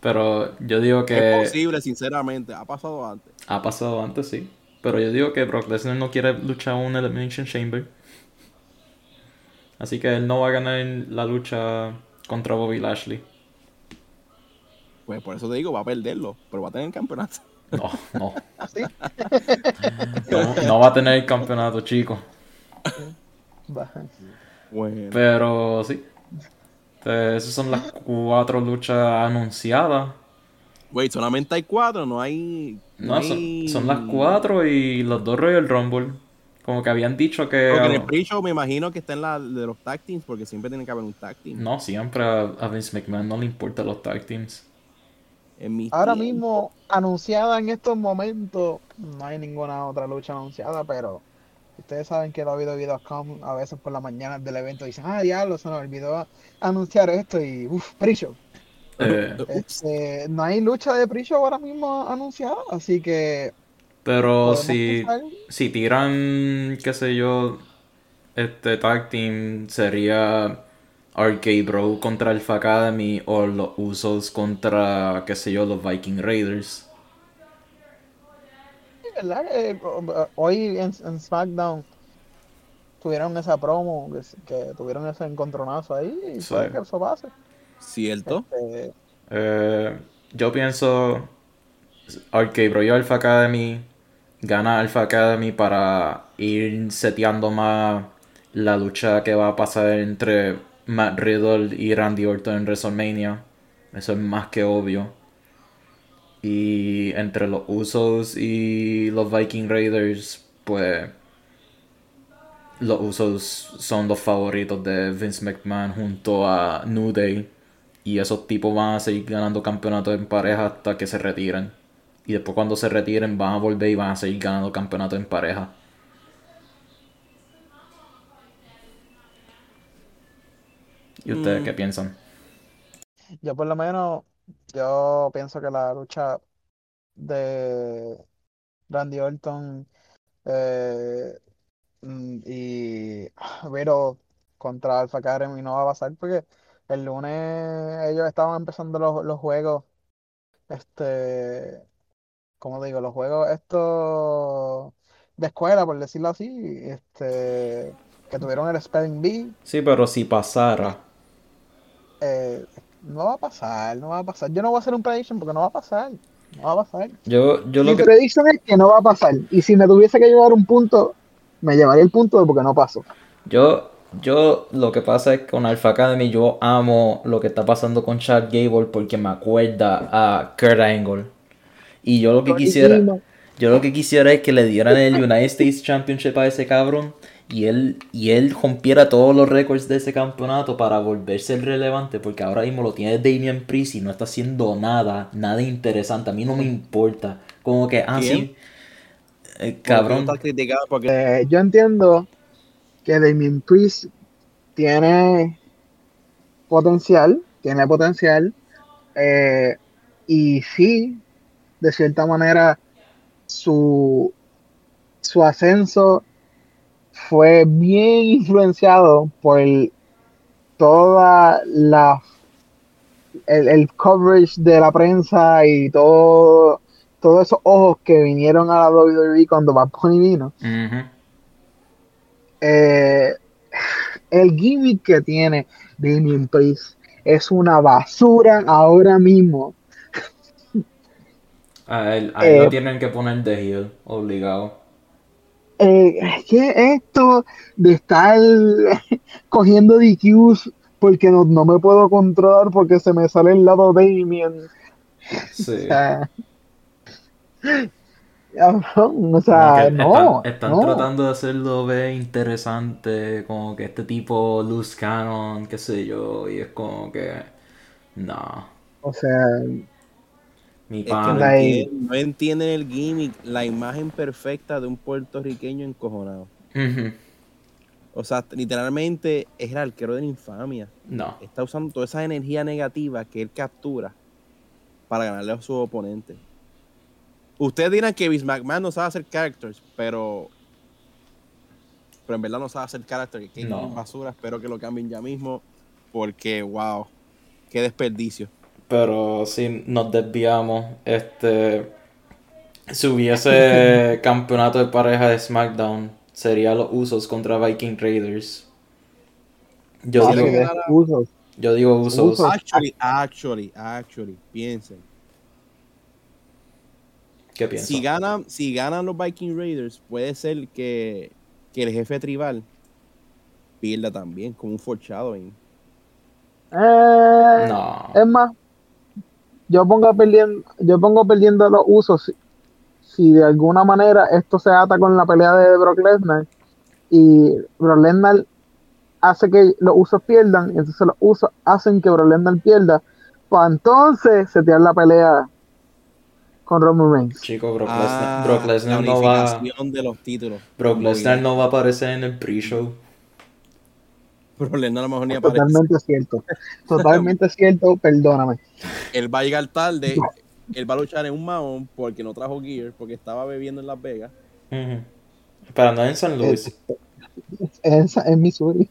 Pero yo digo Es que posible, sinceramente. Ha pasado antes. ha pasado antes, sí. Pero yo digo que Brock Lesnar no quiere luchar en una Elimination Chamber. Así que él no va a ganar en la lucha contra Bobby Lashley. Pues por eso te digo, va a perderlo. Pero va a tener el campeonato. No, no. ¿Así? No, no va a tener el campeonato, chico. Bueno. Pero sí. Esas son las cuatro luchas anunciadas. Wait, solamente hay cuatro, no hay. No, hay- son, son las cuatro y los dos Royal Rumble. Como que habían dicho que. Porque en el pre-show me imagino que está en la de los tag teams, porque siempre tiene que haber un tag team. No, siempre a, a Vince McMahon no le importan los tag teams. En mis Ahora tiempos. mismo, anunciada en estos momentos, no hay ninguna otra lucha anunciada, pero ustedes saben que WWE.com a veces por la mañana del evento dicen, ah, diablo, se nos olvidó anunciar esto y uff, pre-show. Eh, Este, no hay lucha de pre-show ahora mismo anunciada, así que pero si, pensar- si tiran, qué sé yo, este tag team sería Arcade Bro contra Alpha Academy o los Usos contra, qué sé yo, los Viking Raiders. ¿verdad? Eh, hoy en, en SmackDown tuvieron esa promo, que, que tuvieron ese encontronazo ahí y Sí. puede que eso pase. ¿Cierto? Este, Eh, yo pienso Arcade Bro y Alpha Academy gana Alpha Academy para ir seteando más la lucha que va a pasar entre Matt Riddle y Randy Orton en WrestleMania. Eso es más que obvio. Y entre los Usos y los Viking Raiders, pues los Usos son los favoritos de Vince McMahon junto a New Day. Y esos tipos van a seguir ganando campeonatos en pareja hasta que se retiren. Y después cuando se retiren van a volver y van a seguir ganando campeonatos en pareja. ¿Y ustedes Mm. qué piensan? Yo por lo menos, yo pienso que la lucha de Randy Orton eh, mm, y Riddle contra Alpha Academy no va a pasar porque el lunes ellos estaban empezando los, los juegos, este, ¿cómo digo? Los juegos estos de escuela, por decirlo así, este, que tuvieron el Spelling Bee. Sí, pero si pasara. Eh, no va a pasar, no va a pasar. Yo no voy a hacer un prediction porque no va a pasar. No va a pasar. Yo, yo Mi lo que... prediction es que no va a pasar. Y si me tuviese que llevar un punto, me llevaría el punto de porque no pasó. Yo, yo lo que pasa es que con Alpha Academy yo amo lo que está pasando con Chad Gable porque me acuerda a Kurt Angle. Y yo lo que quisiera, yo lo que quisiera es que le dieran el United States Championship a ese cabrón y él, y él rompiera todos los récords de ese campeonato para volverse el relevante porque ahora mismo lo tiene Damian Priest y no está haciendo nada, nada interesante. A mí no me importa. Como que, ah, ¿Quién? sí. El cabrón. Porque Eh, yo entiendo que Damien Priest tiene potencial, tiene potencial. eh, y sí, de cierta manera, su, su ascenso fue bien influenciado por toda la el, el coverage de la prensa y todo todos esos ojos que vinieron a la WWE cuando Bad Bunny vino. Eh, el gimmick que tiene Damien Priest es una basura ahora mismo. A él, a él Eh, lo tienen que poner de heel, obligado. Eh, ¿Qué es esto de estar (laughs) cogiendo DQs porque no, no me puedo controlar porque se me sale el lado Damien? Sí. (laughs) O sea, o sea, que no, están, están no. tratando de hacerlo ver interesante, como que este tipo Loose Cannon, qué sé yo, y es como que no, O sea, mi es que no, entienden, no entienden el gimmick, la imagen perfecta de un puertorriqueño encojonado. O sea, literalmente es el arquero de la infamia. No, Está usando toda esa energía negativa que él captura para ganarle a su oponente. Ustedes dirán que Vince McMahon no sabe hacer characters, pero. Pero en verdad no sabe hacer characters. Que No. es basura. Espero que lo cambien ya mismo. Porque, wow. Qué desperdicio. Pero si nos desviamos, este, si hubiese (laughs) campeonato de pareja de SmackDown, sería los Usos contra Viking Raiders. Yo digo, excusos. yo digo Usos. Usos. Actually, actually, actually. Piensen. ¿Qué piensas? Si ganan, si ganan los Viking Raiders, puede ser que, que el jefe tribal pierda también, como un foreshadowing. Eh, No. Es más, yo pongo perdiendo, yo pongo perdiendo los usos si, si de alguna manera esto se ata con la pelea de Brock Lesnar y Brock Lesnar hace que los usos pierdan, y entonces los usos hacen que Brock Lesnar pierda, pues entonces se te la pelea con Roman Reigns. Chico, Brock Ah, Lesnar, Brock Lesnar no va. de los títulos. Brock Lesnar no va a aparecer en el pre-show. Lesnar a lo mejor ni aparece. Totalmente cierto. Totalmente (laughs) cierto, perdóname. Él va a llegar tarde. Él va a luchar en un maón porque no trajo gear, porque estaba bebiendo en Las Vegas. Ujú. Pero no en San Luis. Es en Missouri.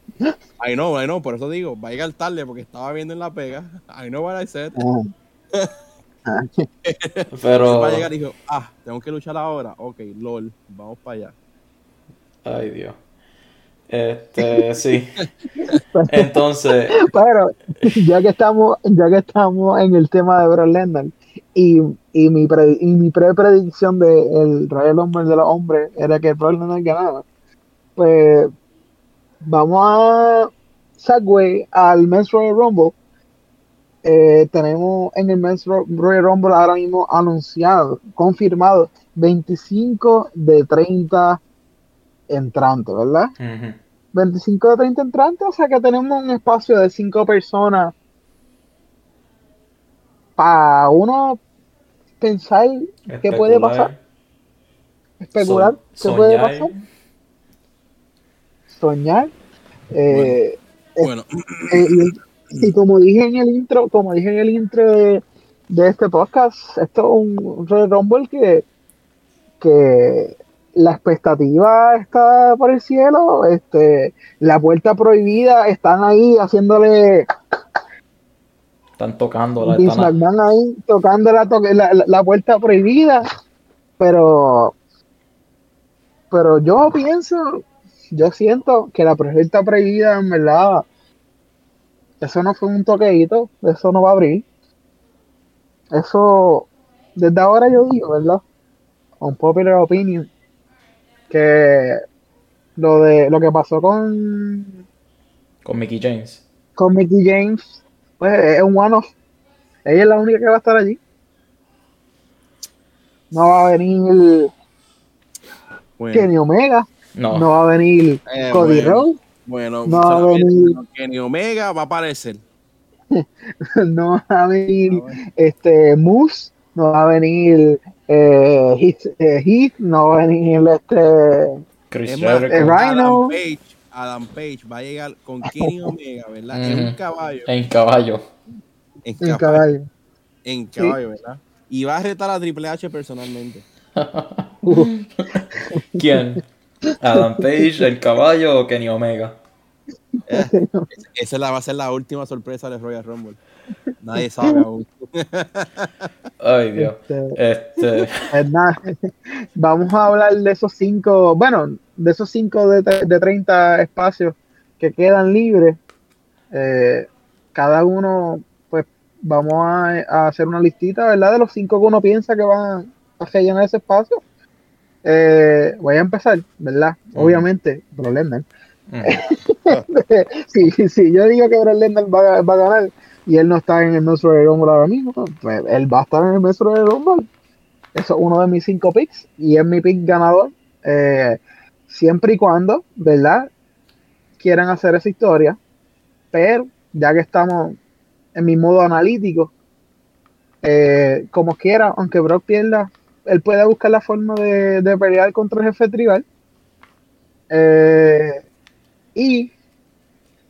I know, I know, por eso digo, va a llegar tarde porque estaba bebiendo en Las Vegas. I know what I said. Ah. (laughs) Pero. Va a llegar y dijo, ah, tengo que luchar ahora. Ok, lol, vamos para allá. Ay, Dios. Este, (laughs) sí. Entonces, Pero ya que estamos, ya que estamos en el tema de Brock Lesnar y, y mi pre, y mi pre-predicción de el Royal Rumble de los hombres era que Brock Lesnar ganaba, pues vamos a segue al Men's Royal Rumble. Eh, tenemos en el Men's Ro- Royal Rumble ahora mismo anunciado, confirmado, 25 de 30 entrantes, ¿verdad? ujú, 25 de 30 entrantes, o sea que tenemos un espacio de 5 personas. Para uno pensar qué puede pasar, especular so- qué puede pasar, soñar. eh, Bueno, eh, y, y como dije en el intro, como dije en el intro de, de este podcast, esto es un Royal Rumble que, que la expectativa está por el cielo, este, la puerta prohibida, están ahí haciéndole Están tocándola. Vince Están, ahí tocando la, toque- la, la- la puerta prohibida, pero pero yo pienso, yo siento que la puerta prohibida en verdad, eso no fue un toqueíto, eso no va a abrir. Eso, desde ahora yo digo, ¿verdad? Un popular opinion, que lo de lo que pasó con con Mickey James. con Mickey James, pues es un one-off. Ella es la única que va a estar allí. No va a venir bueno, Kenny Omega, No. no va a venir eh, Cody bueno, Rhodes, Bueno, No, solamente venir- Kenny Omega va a aparecer. (laughs) no va a venir Ah, bueno. este Moose, no va a venir eh, Heath, eh, Heath, no a venir este Chris Es más, Jericho. eh, Rhino. Adam Page, Adam Page va a llegar con Kenny (laughs) Omega, ¿verdad? En un caballo. En caballo. En en caballo, caballo. en caballo, ¿verdad? Y va a retar a Triple H personalmente. (laughs) ¿Quién? Adam Page, el caballo o Kenny Omega. Esa la, va a ser la última sorpresa de Royal Rumble. Nadie sabe aún. (laughs) Ay, Dios. Este, Este. pues (laughs) vamos a hablar de esos cinco, bueno, de esos cinco de, de 30 espacios que quedan libres. Eh, cada uno, pues vamos a, a hacer una listita, ¿verdad? De los cinco que uno piensa que van a rellenar ese espacio. Eh, voy a empezar, ¿verdad? Obviamente, Lesnar. (laughs) si, si yo digo que Brock Lesnar va, a- ganar y él no está en el Men's Royal Rumble ahora mismo, pues él va a estar en el Men's Royal Rumble. Eso es uno de mis cinco picks y es mi pick ganador. eh, siempre y cuando, ¿verdad? Quieran hacer esa historia. Pero ya que estamos en mi modo analítico, eh, como quiera, aunque Brock pierda, él puede buscar la forma de, de pelear contra el jefe tribal. Eh, y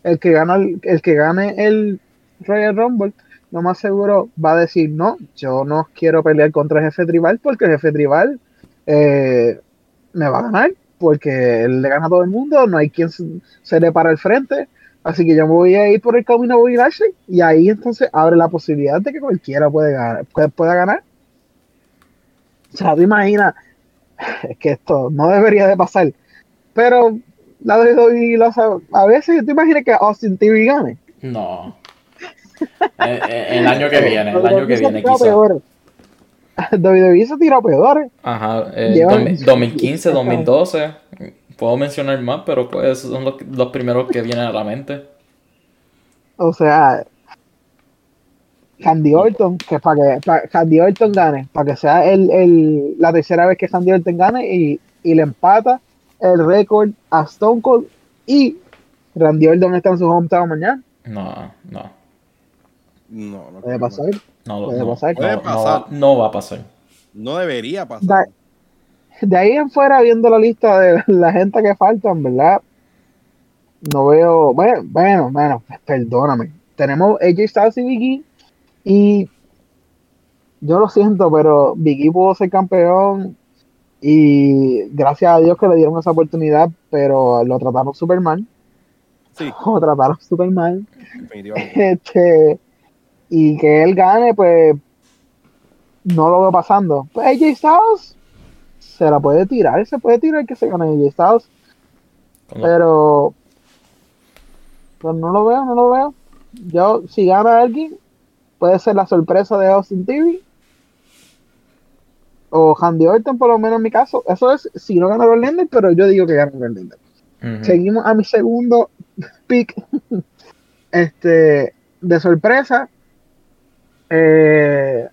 el que gana el, que gane el Royal Rumble, lo más seguro va a decir no, yo no quiero pelear contra el jefe tribal porque el jefe tribal eh, me va a ganar porque él le gana a todo el mundo, no hay quien se, le para el frente, así que yo me voy a ir por el camino Bobby Lashley y ahí entonces abre la posibilidad de que cualquiera puede ganar, pueda ganar. O sea, te imaginas, que esto no debería de pasar, pero la WWE lo sabe. A veces te imaginas que Austin Theory gane. no. (laughs) Eh, eh, el año que viene, el año que viene, quizás. WWE se tiró (laughs) peores. Ajá, eh, Llevan- 2000- 2015, 2012. Puedo mencionar más, pero pues esos son los, los primeros que vienen a la mente. O sea, Candy Orton, que para que pa- Candy Orton gane, para que sea el, el- la tercera vez que Candy Orton gane y, y le empata el récord a Stone Cold y Randy Orton está en su hometown mañana. No, no. No, no, Puede pasar. No, Puede no, pasar. no, Puede no pasar. va, no va a pasar. No debería pasar. De ahí en fuera, viendo la lista de la gente que faltan, ¿verdad? No veo. Bueno, bueno, bueno, perdóname. Tenemos AJ Styles y Biggie. Y yo lo siento, pero Biggie pudo ser campeón. Y gracias a Dios que le dieron esa oportunidad, pero lo trataron súper mal. Sí, (laughs) Lo trataron súper mal. definitivamente. (laughs) Este, y que él gane, pues no lo veo pasando. Pues AJ Styles se la puede tirar, se puede tirar que se gane AJ Styles, pero pues no lo veo, no lo veo. Yo, si gana alguien, puede ser la sorpresa de Austin TV o Handy Orton, por lo menos en mi caso. Eso es si no gana Lesnar, pero yo digo que gana. Ujú. Seguimos a mi segundo (laughs) pick este, de sorpresa. Eh,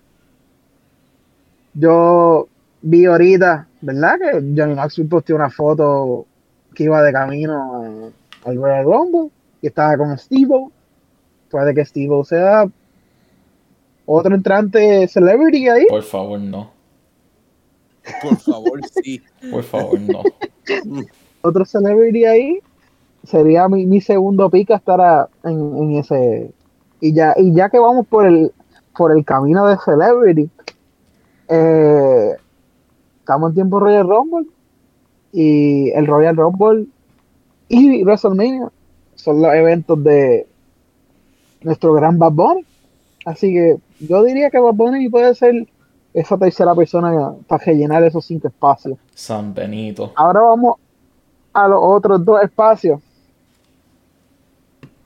yo vi ahorita, ¿verdad? Que Johnny Knoxville posteó una foto que iba de camino al Royal Rumble y estaba con Steve. Puede que Steve sea otro entrante celebrity ahí. Por favor, no. Por favor, sí. Por favor, no. (laughs) otro celebrity ahí, sería mi, mi segundo pick estar a- en, en ese. Y ya, y ya que vamos por el, por el camino de celebrity, eh, estamos en tiempo Royal Rumble y el Royal Rumble y WrestleMania son los eventos de nuestro gran Bad Bunny. Así que yo diría que Bad Bunny puede ser esa tercera persona para rellenar esos cinco espacios. San Benito. Ahora vamos a los otros dos espacios.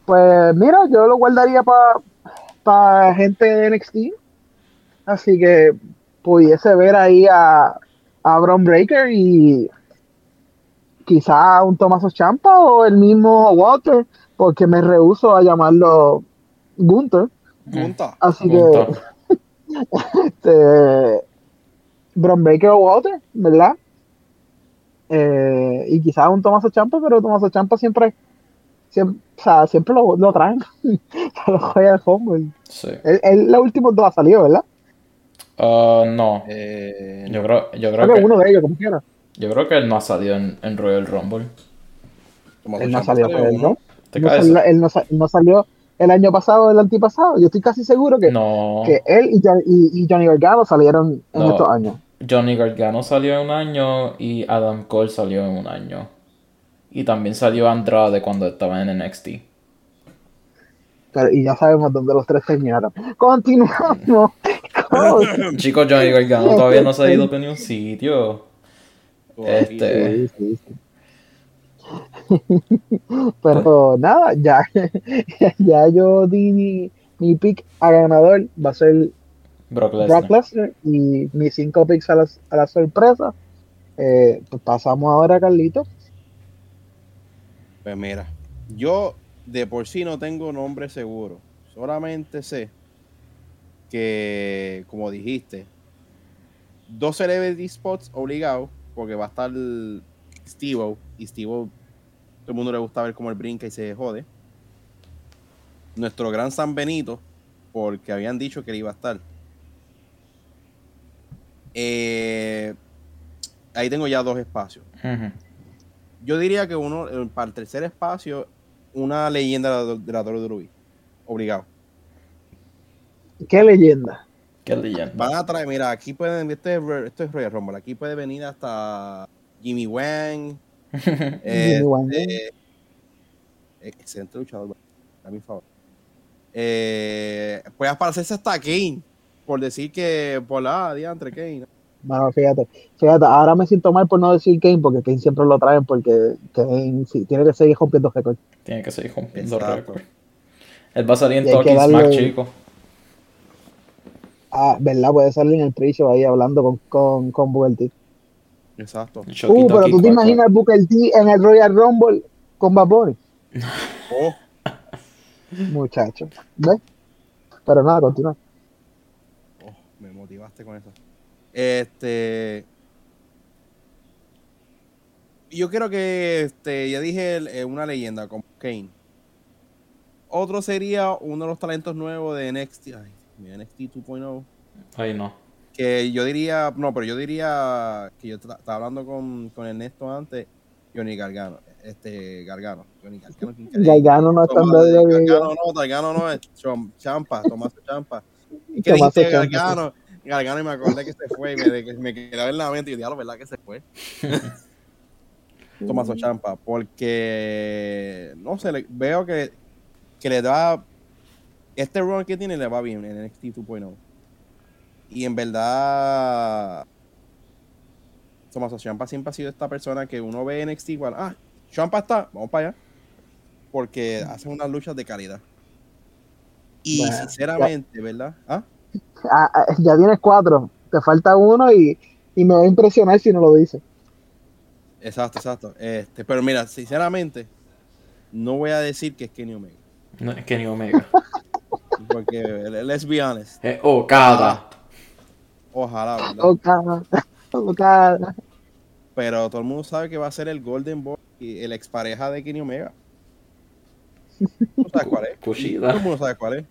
Pues mira, yo lo guardaría para gente de NXT. Así que pudiese ver ahí a, a Bron Breaker y quizá un Tomaso Champa o el mismo Walter, porque me rehuso a llamarlo Gunther. Punta. Así que (laughs) este, Bron Breaker o Walter, ¿verdad? Eh, y quizás un Tomaso Champa, pero Tomaso Champa siempre, siempre, o sea, siempre lo, lo traen a los Royal Rumble. Sí. Él, él los últimos dos ha salido, ¿verdad? Ah, no. Eh, Yo creo, yo Creo creo que que, uno de ellos, como quiera. yo creo que él no ha salido en, en Royal Rumble. Él no salido, salió pero él no. ¿Te No salió- él no salió el año pasado o el antipasado. Yo estoy casi seguro que, No. que él y, Johnny- y- y Johnny Gargano salieron en No. estos años. Johnny Gargano salió en un año y Adam Cole salió en un año. Y también salió Andrade cuando estaba en NXT. Pero, y ya sabemos dónde los tres terminaron. Continuamos. con- (laughs) Chicos, Johnny Gargano todavía no se ha ido por ni un sitio. Este- Sí, sí, sí. (laughs) Pero nada, ya, (laughs) ya yo di mi, mi pick a ganador. Va a ser Brock Lesnar. Brock Lesnar y mis cinco picks a la, a la sorpresa. Eh, pues pasamos ahora a Carlito. Pues mira, yo de por sí no tengo nombre seguro. Solamente sé que, como dijiste, dos celebrity spots obligados, porque va a estar Steve y Steve todo el mundo le gusta ver cómo él brinca y se jode. Nuestro gran San Benito, porque habían dicho que él iba a estar. Eh, ahí tengo ya dos espacios. Yo diría que uno, eh, para el tercer espacio, una leyenda de la, de la WWE. Obligado. Qué leyenda. Qué leyenda. Van a traer, mira, aquí pueden, este esto es Royal Rumble, aquí puede venir hasta Jimmy Wang. (laughs) eh, excelente luchador, a mi favor. Eh, puede aparecerse hasta Kane, por decir que, por la diantre Kane. Bueno, fíjate, fíjate, ahora me siento mal por no decir Kane, porque Kane siempre lo traen, porque Kane sí, tiene que seguir rompiendo récords. Tiene que seguir rompiendo Exacto. récord. Él va a salir en Talking Smack, chico. ah, ¿verdad? Puede salir en el pre-show ahí hablando con, con, con T. Exacto. Uh, pero tú te imaginas Booker T en el Royal Rumble con Bad Bunny. (laughs) Oh, Muchacho. ¿Ves? Pero nada, continúa. oh, me motivaste con eso. Este. Yo creo que este, ya dije el- eh, una leyenda como Kane. Otro sería uno de los talentos nuevos de NXT. Ay, mi NXT 2.0. Ay, no. Que yo diría, no, pero yo diría que yo estaba hablando con, con Ernesto antes, Johnny Gargano. Este, Gargano. Johnny Gargano. Gargano no está en. Gargano no, Gargano no es Champa, Tomás Champa. ¿Y dijiste Ciampa, Gargano? Gargano y me acordé que se fue y me, que me quedaba en la mente y yo, diablo, ¿verdad que se fue? (laughs) Tomás Champa, porque no sé, le- veo que, que le da este run que tiene le va bien en NXT 2.0. Y en verdad Tomás Champa siempre ha sido esta persona que uno ve en NXT igual, ah, Champa está, vamos para allá. Porque hace unas luchas de calidad. Y Bueno, sinceramente, ¿verdad? ¿Ah? Ah, ah, ya tienes cuatro. Te falta uno y, y me va a impresionar si no lo dices. Exacto, exacto. Este, pero mira, sinceramente, no voy a decir que es Kenny Omega. No, es Kenny Omega. (laughs) Porque, let's be honest, Es Okada. Ojalá, ¿verdad? Okada, Okada. Pero todo el mundo sabe que va a ser el Golden Boy y el expareja de Kenny Omega. ¿Tú sabes cuál es? Kushida. Todo el mundo sabe cuál es.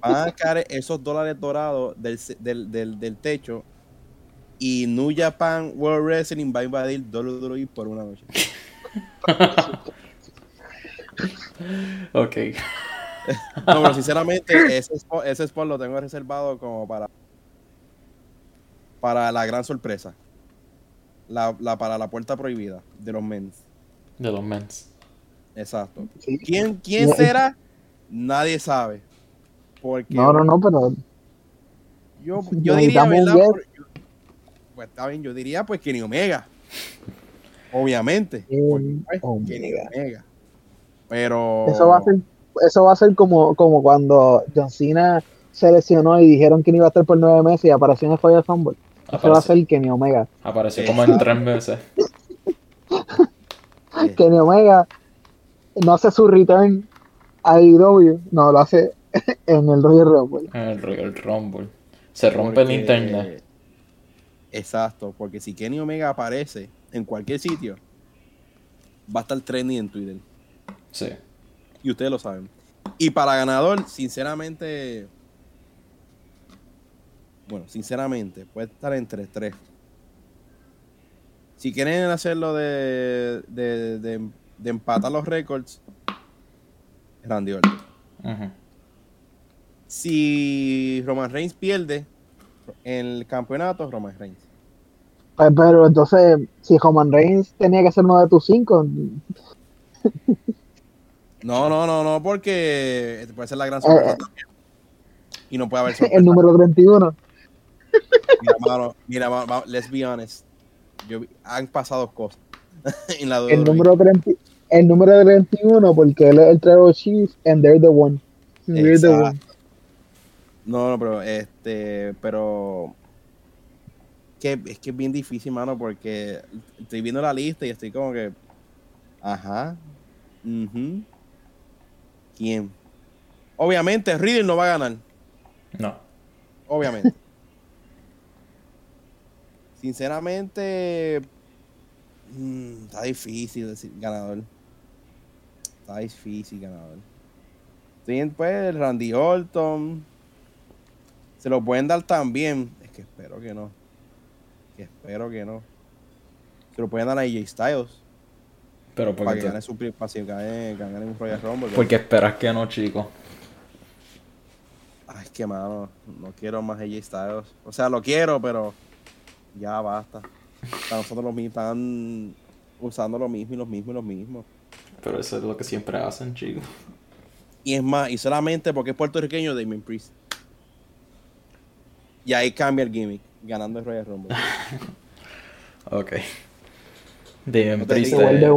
Van a caer esos dólares dorados del, del, del, del techo y New Japan World Wrestling va a invadir WWE por una noche. (laughs) Ok. No, pero sinceramente, ese spot, ese spot lo tengo reservado como para para la gran sorpresa. La, la- para la puerta prohibida de los mens. De los mens. Exacto. ¿Quién, quién No, será? Nadie sabe. Porque No, no, no, pero yo, yo diría, ¿verdad? guest. Por- yo- pues está bien, yo diría pues Kenny Omega. Obviamente. Kenny pues, Omega. Kenny Omega. Pero. eso va a ser, eso va a ser como, como cuando John Cena se lesionó y dijeron que no iba a estar por nueve meses y apareció en el Fire Fumble. Eso va a ser Kenny Omega. apareció como en tres meses. Kenny Omega no hace su return a IW, no, lo hace (laughs) en el Royal Rumble. En el Royal Rumble. Se rompe el internet. Exacto, porque si Kenny Omega aparece en cualquier sitio, va a estar trending en Twitter. Sí. Y ustedes lo saben. Y para ganador, sinceramente. Bueno, sinceramente, puede estar entre tres. Si quieren hacerlo de, de, de, de empatar los récords, Randy Orton. Si Roman Reigns pierde en el campeonato, Roman Reigns. Pues, pero entonces, si Roman Reigns tenía que ser uno de tus cinco, No, no, no, no, porque puede ser la gran sorpresa Eh, también. Y no puede haber (laughs) sorpresa. el número 31. Mira, mano, mira, ma- ma- let's be honest. Yo han pasado cosas (laughs) en la El número, 30 el número 31, porque él es el Trevor Chief and they're the one. They're the one. No, no, pero este, pero que es que es bien difícil, mano, porque estoy viendo la lista y estoy como que, ajá, ujú. ¿Quién? Obviamente, Riddle no va a ganar, No. obviamente. (laughs) Sinceramente, mm, está difícil decir ganador. Está difícil ganador. Sí, pues Randy Orton. Se lo pueden dar también. Es que espero que no. Que espero que no. Se lo pueden dar a AJ Styles. Pero Para porque, gane su para que gane, que gane un Royal Rumble. porque esperas que no, chico. Ay, que mano, no quiero más AJ Styles. O sea, lo quiero, pero ya basta. Están nosotros los mismos, están usando lo mismo y los mismos y los mismos. Pero eso es lo que siempre hacen, chico. Y es más, y solamente porque es puertorriqueño, Damien Priest. Y ahí cambia el gimmick, ganando el Royal Rumble. (laughs) Ok. Damien Priest, es-.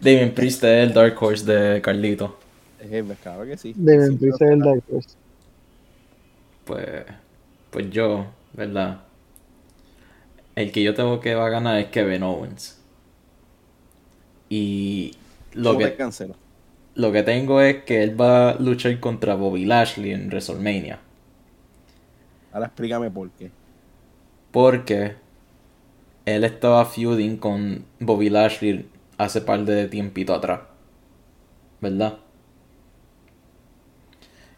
Damien Priest es el Dark Horse de Carlito. Eh, pues, claro que sí. Deben Siempre ser el. Dark Horse. pues, pues yo, ¿verdad? El que yo tengo que va a ganar es Kevin Owens. Y lo ¿Cómo te que, cancelo? lo que tengo es que él va a luchar contra Bobby Lashley en WrestleMania. Ahora explícame por qué. Porque él estaba feuding con Bobby Lashley hace par de tiempito atrás. ¿Verdad?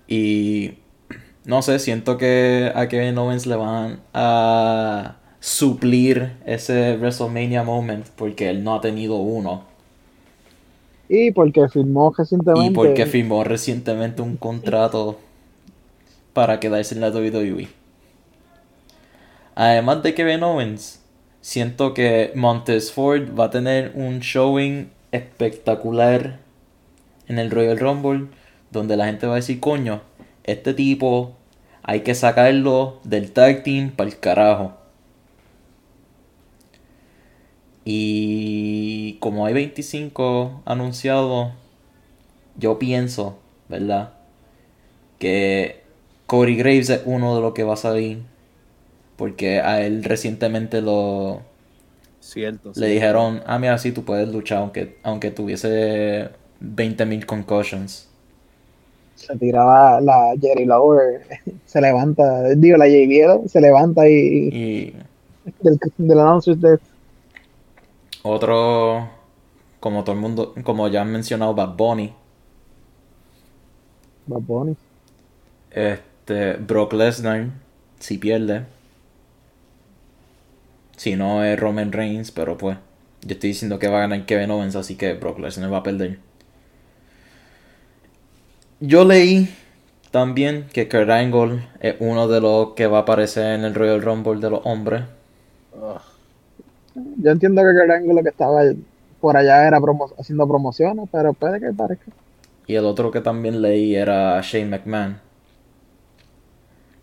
Y no sé, siento que a Kevin Owens le van a suplir ese WrestleMania moment porque él no ha tenido uno. Y porque firmó recientemente. Y porque firmó recientemente un contrato para quedarse en la WWE. Además de Kevin Owens, siento que Montez Ford va a tener un showing espectacular en el Royal Rumble, donde la gente va a decir, coño, este tipo hay que sacarlo del tag team para el carajo. Y como hay 25 anunciados, yo pienso, ¿verdad? Que Corey Graves es uno de los que va a salir. Porque a él recientemente lo Cierto. le cierto. dijeron, ah, mira, sí, tú puedes luchar aunque, aunque tuviese 20.000 concussions. Se tiraba la Jerry Lawler, (laughs) se levanta, digo, la JBL, se levanta y, Y del, del announcer de otro, como todo el mundo, como ya han mencionado, Bad Bunny. Bad Bunny. Este, Brock Lesnar, si pierde. Si no es Roman Reigns, pero pues. Yo estoy diciendo que va a ganar Kevin Owens, así que Brock Lesnar va a perder. Yo leí también que Kurt Angle es uno de los que va a aparecer en el Royal Rumble de los hombres. Yo entiendo que el ángulo que estaba por allá era promo- haciendo promociones, pero puede que parezca. Y el otro que también leí era Shane McMahon.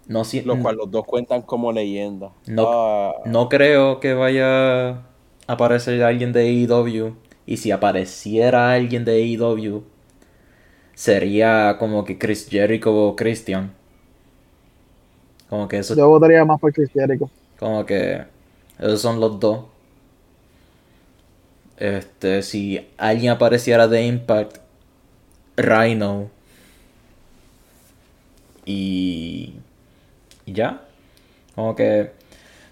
No, si- Lo cual los dos cuentan como leyenda. No, Ah, no creo que vaya a aparecer alguien de AEW. Y si apareciera alguien de AEW, sería como que Chris Jericho o Christian. Como que eso, Yo votaría más por Chris Jericho. como que esos son los dos. Este, si alguien apareciera de Impact, Rhino. Y, y ya. Como que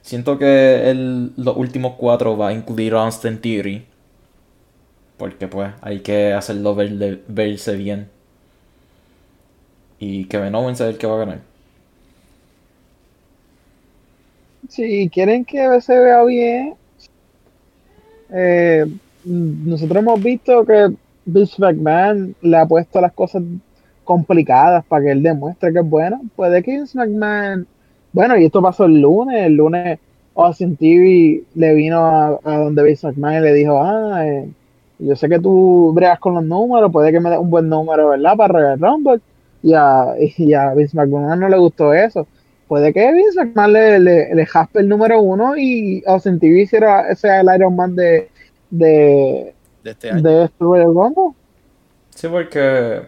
siento que el, los últimos cuatro va a incluir a Austin Theory. Porque pues hay que hacerlo verle- verse bien. Y Kevin Owens es el que va a ganar. Si quieren que se vea bien, eh, nosotros hemos visto que Vince McMahon le ha puesto las cosas complicadas para que él demuestre que es bueno. Puede que Vince McMahon, bueno, y esto pasó el lunes, el lunes Austin TV le vino a, a donde Vince McMahon y le dijo, ah, eh, yo sé que tú bregas con los números, puede que me des un buen número, ¿verdad? Para Royal Rumble. Y a, y a Vince McMahon no le gustó eso. Puede que Vince McMahon le, le, le jaspe el número uno y Austin TV hiciera, sea el Iron Man de, de, de este año. de este Royal Rumble. Sí, porque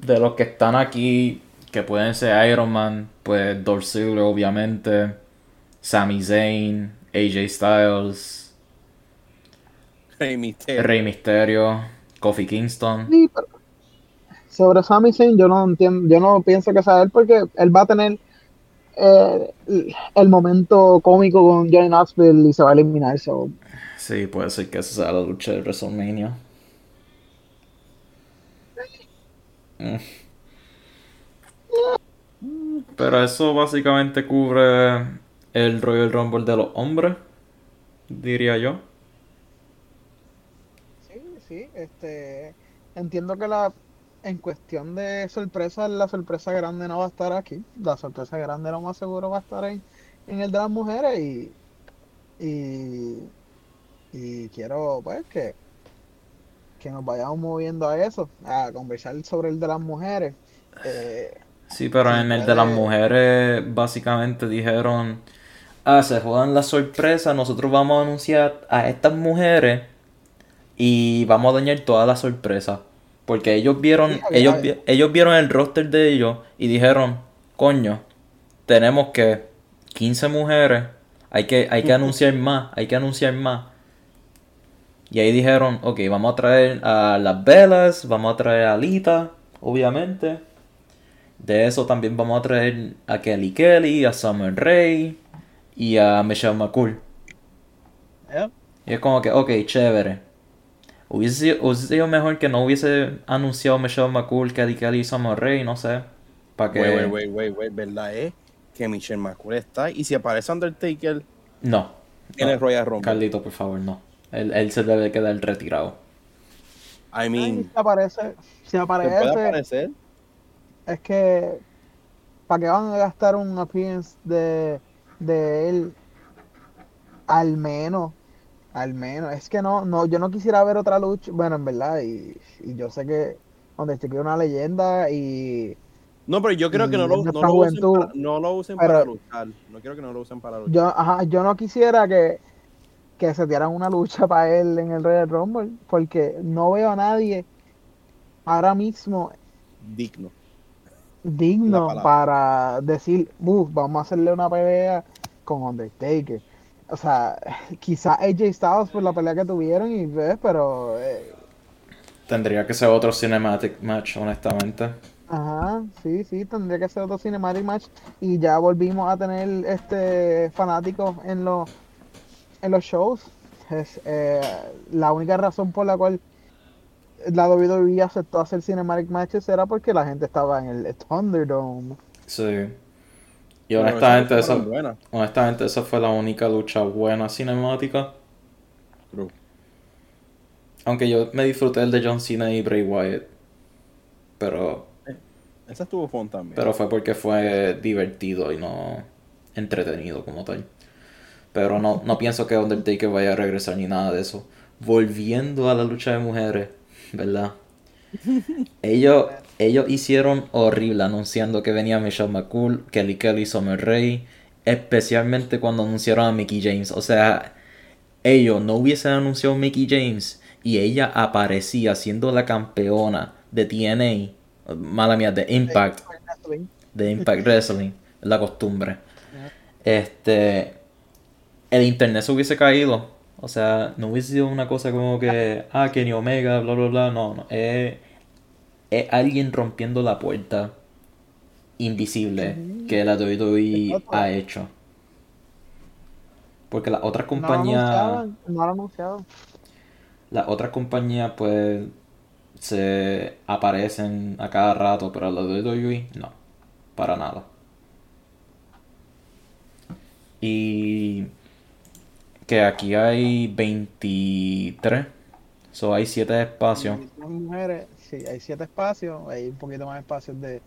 de los que están aquí, que pueden ser Iron Man, pues Dolph Ziggler obviamente, Sami Zayn, AJ Styles, Rey Mysterio, Kofi Kingston. Sí, pero sobre Sami Zayn yo no entiendo, yo no pienso que sea él porque él va a tener eh, el momento cómico con Johnny Knoxville y se va a eliminar. So, Sí, puede ser que esa sea la lucha de WrestleMania. Mm. Pero eso básicamente cubre el Royal Rumble de los hombres, diría yo. Sí, sí, este, entiendo que la, en cuestión de sorpresa, la sorpresa grande no va a estar aquí. La sorpresa grande lo más seguro va a estar en, en el de las mujeres y, y, y quiero pues que, que nos vayamos moviendo a eso, a conversar sobre el de las mujeres. Eh, Sí, pero en el de las mujeres básicamente dijeron, ah, se jodan la sorpresa, nosotros vamos a anunciar a estas mujeres y vamos a dañar toda la sorpresa. Porque ellos vieron, Sí, ellos, vi- ellos vieron el roster de ellos y dijeron, coño, tenemos que 15 mujeres, hay que, hay que anunciar más, hay que anunciar más. Y ahí dijeron, ok, vamos a traer a las velas, vamos a traer a Alita, obviamente. De eso también vamos a traer a Kelly Kelly, a Summer Rae y a Michelle McCool. Yep. Y es como que, ok, chévere. Hubiese sido, hubiese sido mejor que no hubiese anunciado Michelle McCool, Kelly Kelly y Summer Rae, no sé. Para que... Wait, wait, wait, wait, wait, ¿verdad es que Michelle McCool está? Y si aparece Undertaker No. en No. el Royal Rumble. Carlito, por favor, no. Él, él se debe quedar retirado. I mean, si aparece, si ¿se puede aparece, aparecer? es que ¿para qué van a gastar un appearance de, de él? Al menos, al menos. Es que no, no, yo no quisiera ver otra lucha. Bueno, en verdad, y, y yo sé que donde es una leyenda y No, pero yo creo que no lo, no lo usen, para, no lo usen Pero- para luchar. No quiero que no lo usen para luchar. yo, ajá, yo no quisiera que, que se dieran una lucha (laughs) para él en el Royal Rumble, porque no veo a nadie ahora mismo Digno. Digno para decir, "Buf, vamos a hacerle una pelea con Undertaker. O sea, (laughs) quizás AJ Styles por la pelea que tuvieron, y ves, pero eh, Tendría que ser otro cinematic match, honestamente. ajá, sí, sí, tendría que ser otro cinematic match. Y ya volvimos a tener este fanáticos en los en los shows. Es eh, la única razón por la cual la WWE aceptó hacer cinematic matches era porque la gente estaba en el Thunderdome. Sí. Y honestamente, esa, honestamente, esa fue la única lucha buena cinemática. True. Aunque yo me disfruté el de John Cena y Bray Wyatt. Pero, Esa estuvo fun también. pero fue porque fue divertido y no entretenido como tal. Pero no, no pienso que Undertaker vaya a regresar ni nada de eso. Volviendo a la lucha de mujeres, ¿verdad? (laughs) Ellos, ellos hicieron horrible anunciando que venía Michelle McCool, Kelly Kelly, Summer Rae, especialmente cuando anunciaron a Mickey James. O sea, ellos no hubiesen anunciado a Mickey James y ella aparecía siendo la campeona de TNA, mala mía, de Impact, de Impact Wrestling, es la costumbre. Este, el internet se hubiese caído. O sea, no hubiese sido una cosa como que, ah, Kenny Omega, bla, bla, bla. No, no. Es, es alguien rompiendo la puerta invisible que la WWE ha hecho. Porque las otras compañías, no lo anunciaban. las otras compañías pues se aparecen a cada rato, pero la WWE no, para nada. Y que aquí hay 23, so hay 7 espacios. Mujeres, sí, hay siete espacios, hay un poquito más espacios de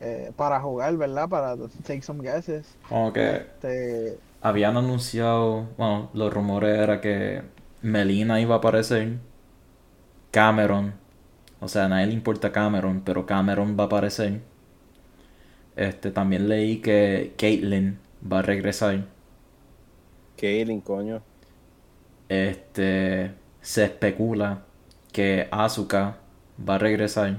eh, para jugar, ¿verdad? Para take some guesses. Como que Este, habían anunciado, bueno, los rumores era que Melina iba a aparecer, Cameron, o sea, a nadie le importa Cameron, pero Cameron va a aparecer. Este, también leí que Caitlyn va a regresar. Kaylin, coño. Este, se especula que Asuka va a regresar.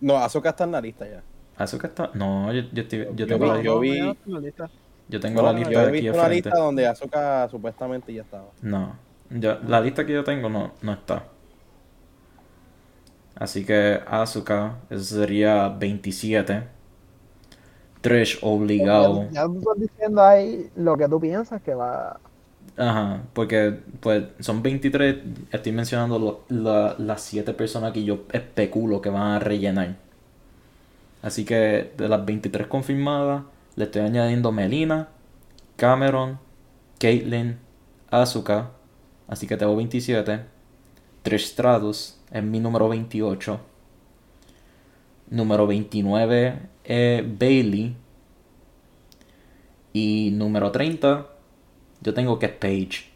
No, Azoka está en la lista ya. Asuka está, no, yo, yo, estoy- yo Yo tengo, vi- la, yo vi- lista. yo tengo No, la lista yo he aquí visto de una lista donde Azoka supuestamente ya estaba. No, yo- la lista que yo tengo no, no está. Así que Asuka eso sería 27. Trish obligado. Ya tú estás diciendo ahí lo que tú piensas que va. Ajá, porque pues son 23. Estoy mencionando lo- la- las 7 personas que yo especulo que van a rellenar. Así que de las 23 confirmadas, le estoy añadiendo Melina, Cameron, Caitlyn, Asuka. Así que tengo 27. Trish Stratus es mi número 28. Número 29 es Bailey. Y número 30 yo tengo que es Paige.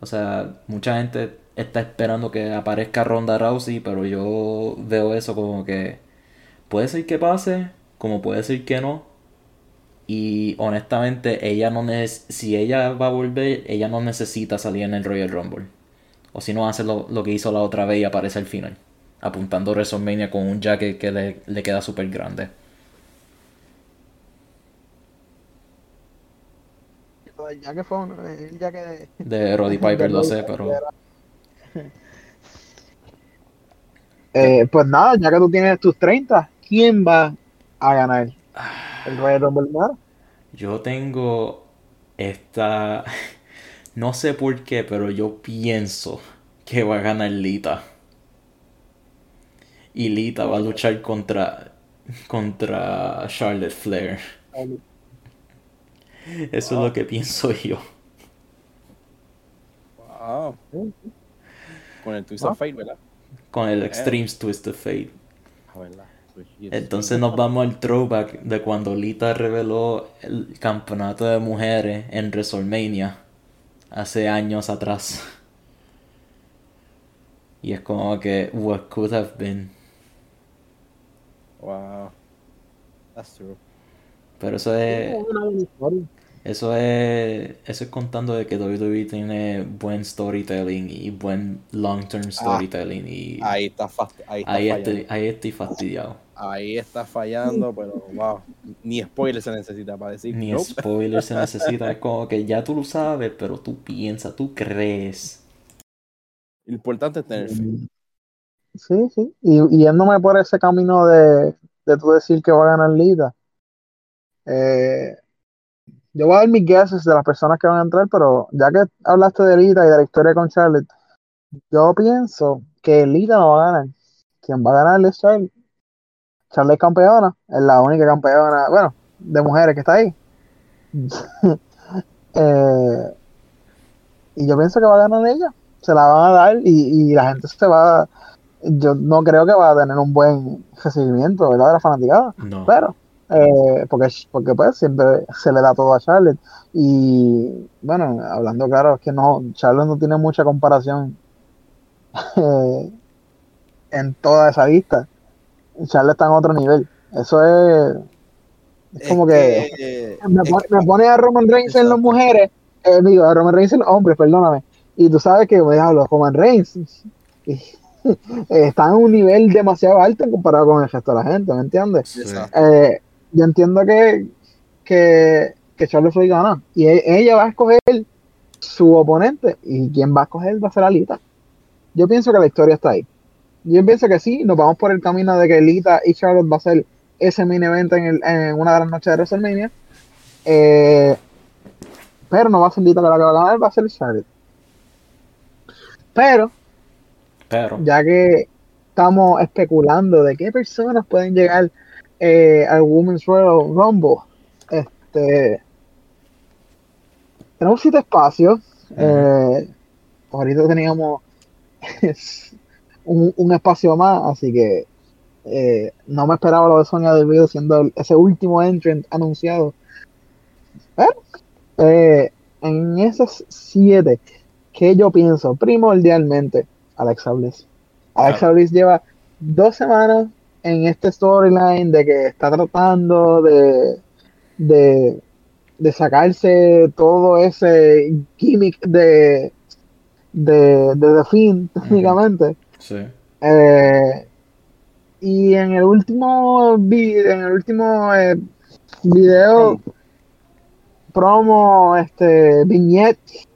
O sea, mucha gente está esperando que aparezca Ronda Rousey, pero yo veo eso como que puede ser que pase, como puede ser que no. Y honestamente, ella no si ella va a volver, ella no necesita salir en el Royal Rumble. O si no hace lo, lo que hizo la otra vez y aparece al final. apuntando WrestleMania con un jacket que le, le queda súper grande. Ya que fue un, el que De Roddy (laughs) Piper, lo sé, pero... Eh, pues nada, ya que tú tienes tus 30, ¿quién va a ganar el Royal Rumble? Yo tengo esta... (laughs) No sé por qué, pero yo pienso que va a ganar Lita. Y Lita va a luchar contra contra Charlotte Flair. Eso es lo que pienso yo. Wow. Con el Twist of Fate, ¿verdad? Con el Extreme Twist of Fate. Ah. Entonces nos vamos al throwback de cuando Lita reveló el campeonato de mujeres en WrestleMania hace años atrás. Y es como que what could have been. Wow. That's true. Pero eso es Una buena historia. Eso es eso es contando de que WWE tiene buen storytelling y buen long term storytelling y Ahí está, fast- ahí está ahí fallando. estoy, ahí estoy fastidiado. Ahí está fallando, pero wow. Ni spoiler se necesita para decir. Ni nope. spoiler se (laughs) necesita, es como que ya tú lo sabes, pero tú piensas, tú crees. Lo importante es tener fe. Sí, sí. Y y yéndome por ese camino de, de tú decir que va a ganar Lita. eh, yo voy a dar mis guesses de las personas que van a entrar, pero ya que hablaste de Lita y de la historia con Charlotte, yo pienso que Lita no va a ganar. Quien va a ganar es Charlotte. Charlotte es campeona, es la única campeona, bueno, de mujeres que está ahí. (laughs) Eh, y yo pienso que va a ganar ella. Se la van a dar y, y la gente se va a yo no creo que va a tener un buen recibimiento, ¿verdad? De la fanaticada, No. pero, eh, porque, porque pues siempre se le da todo a Charlotte. Y bueno, hablando claro, es que no, Charlotte no tiene mucha comparación (laughs) eh, en toda esa lista. Charlotte está en otro nivel. Eso es, es como que, me, pone, que- me pone a Roman Reigns en las mujeres, eh, digo, a Roman Reigns en los hombres, perdóname. Y tú sabes que, me hablo, Roman Reigns (laughs) está en un nivel demasiado alto comparado con el resto de la gente, ¿me entiendes? Sí. Eh, yo entiendo que, que, que Charlotte Flair gana y e- ella va a escoger su oponente y quien va a escoger va a ser Alita. Yo pienso que la historia está ahí. Yo pienso que sí, nos vamos por el camino de que Lita y Charlotte va a ser ese mini evento en, el- en una de las noches de WrestleMania. Eh, pero no va a ser Lita la que va a ganar, va a ser Charlotte. Pero, Pero, ya que estamos especulando de qué personas pueden llegar eh, al Women's Royal Rumble, este, tenemos siete espacios. eh, ahorita teníamos (laughs) un, un espacio más, así que eh, no me esperaba lo de Sonya Deville siendo el- ese último entrant anunciado. Pero, eh, en esos siete, que yo pienso primordialmente? Alexa Bliss. Alexa Bliss lleva dos semanas en este storyline de que está tratando de, de, de sacarse todo ese gimmick de, de, de The Fiend, técnicamente. sí. Eh, y en el último en el último eh, video promo este viñette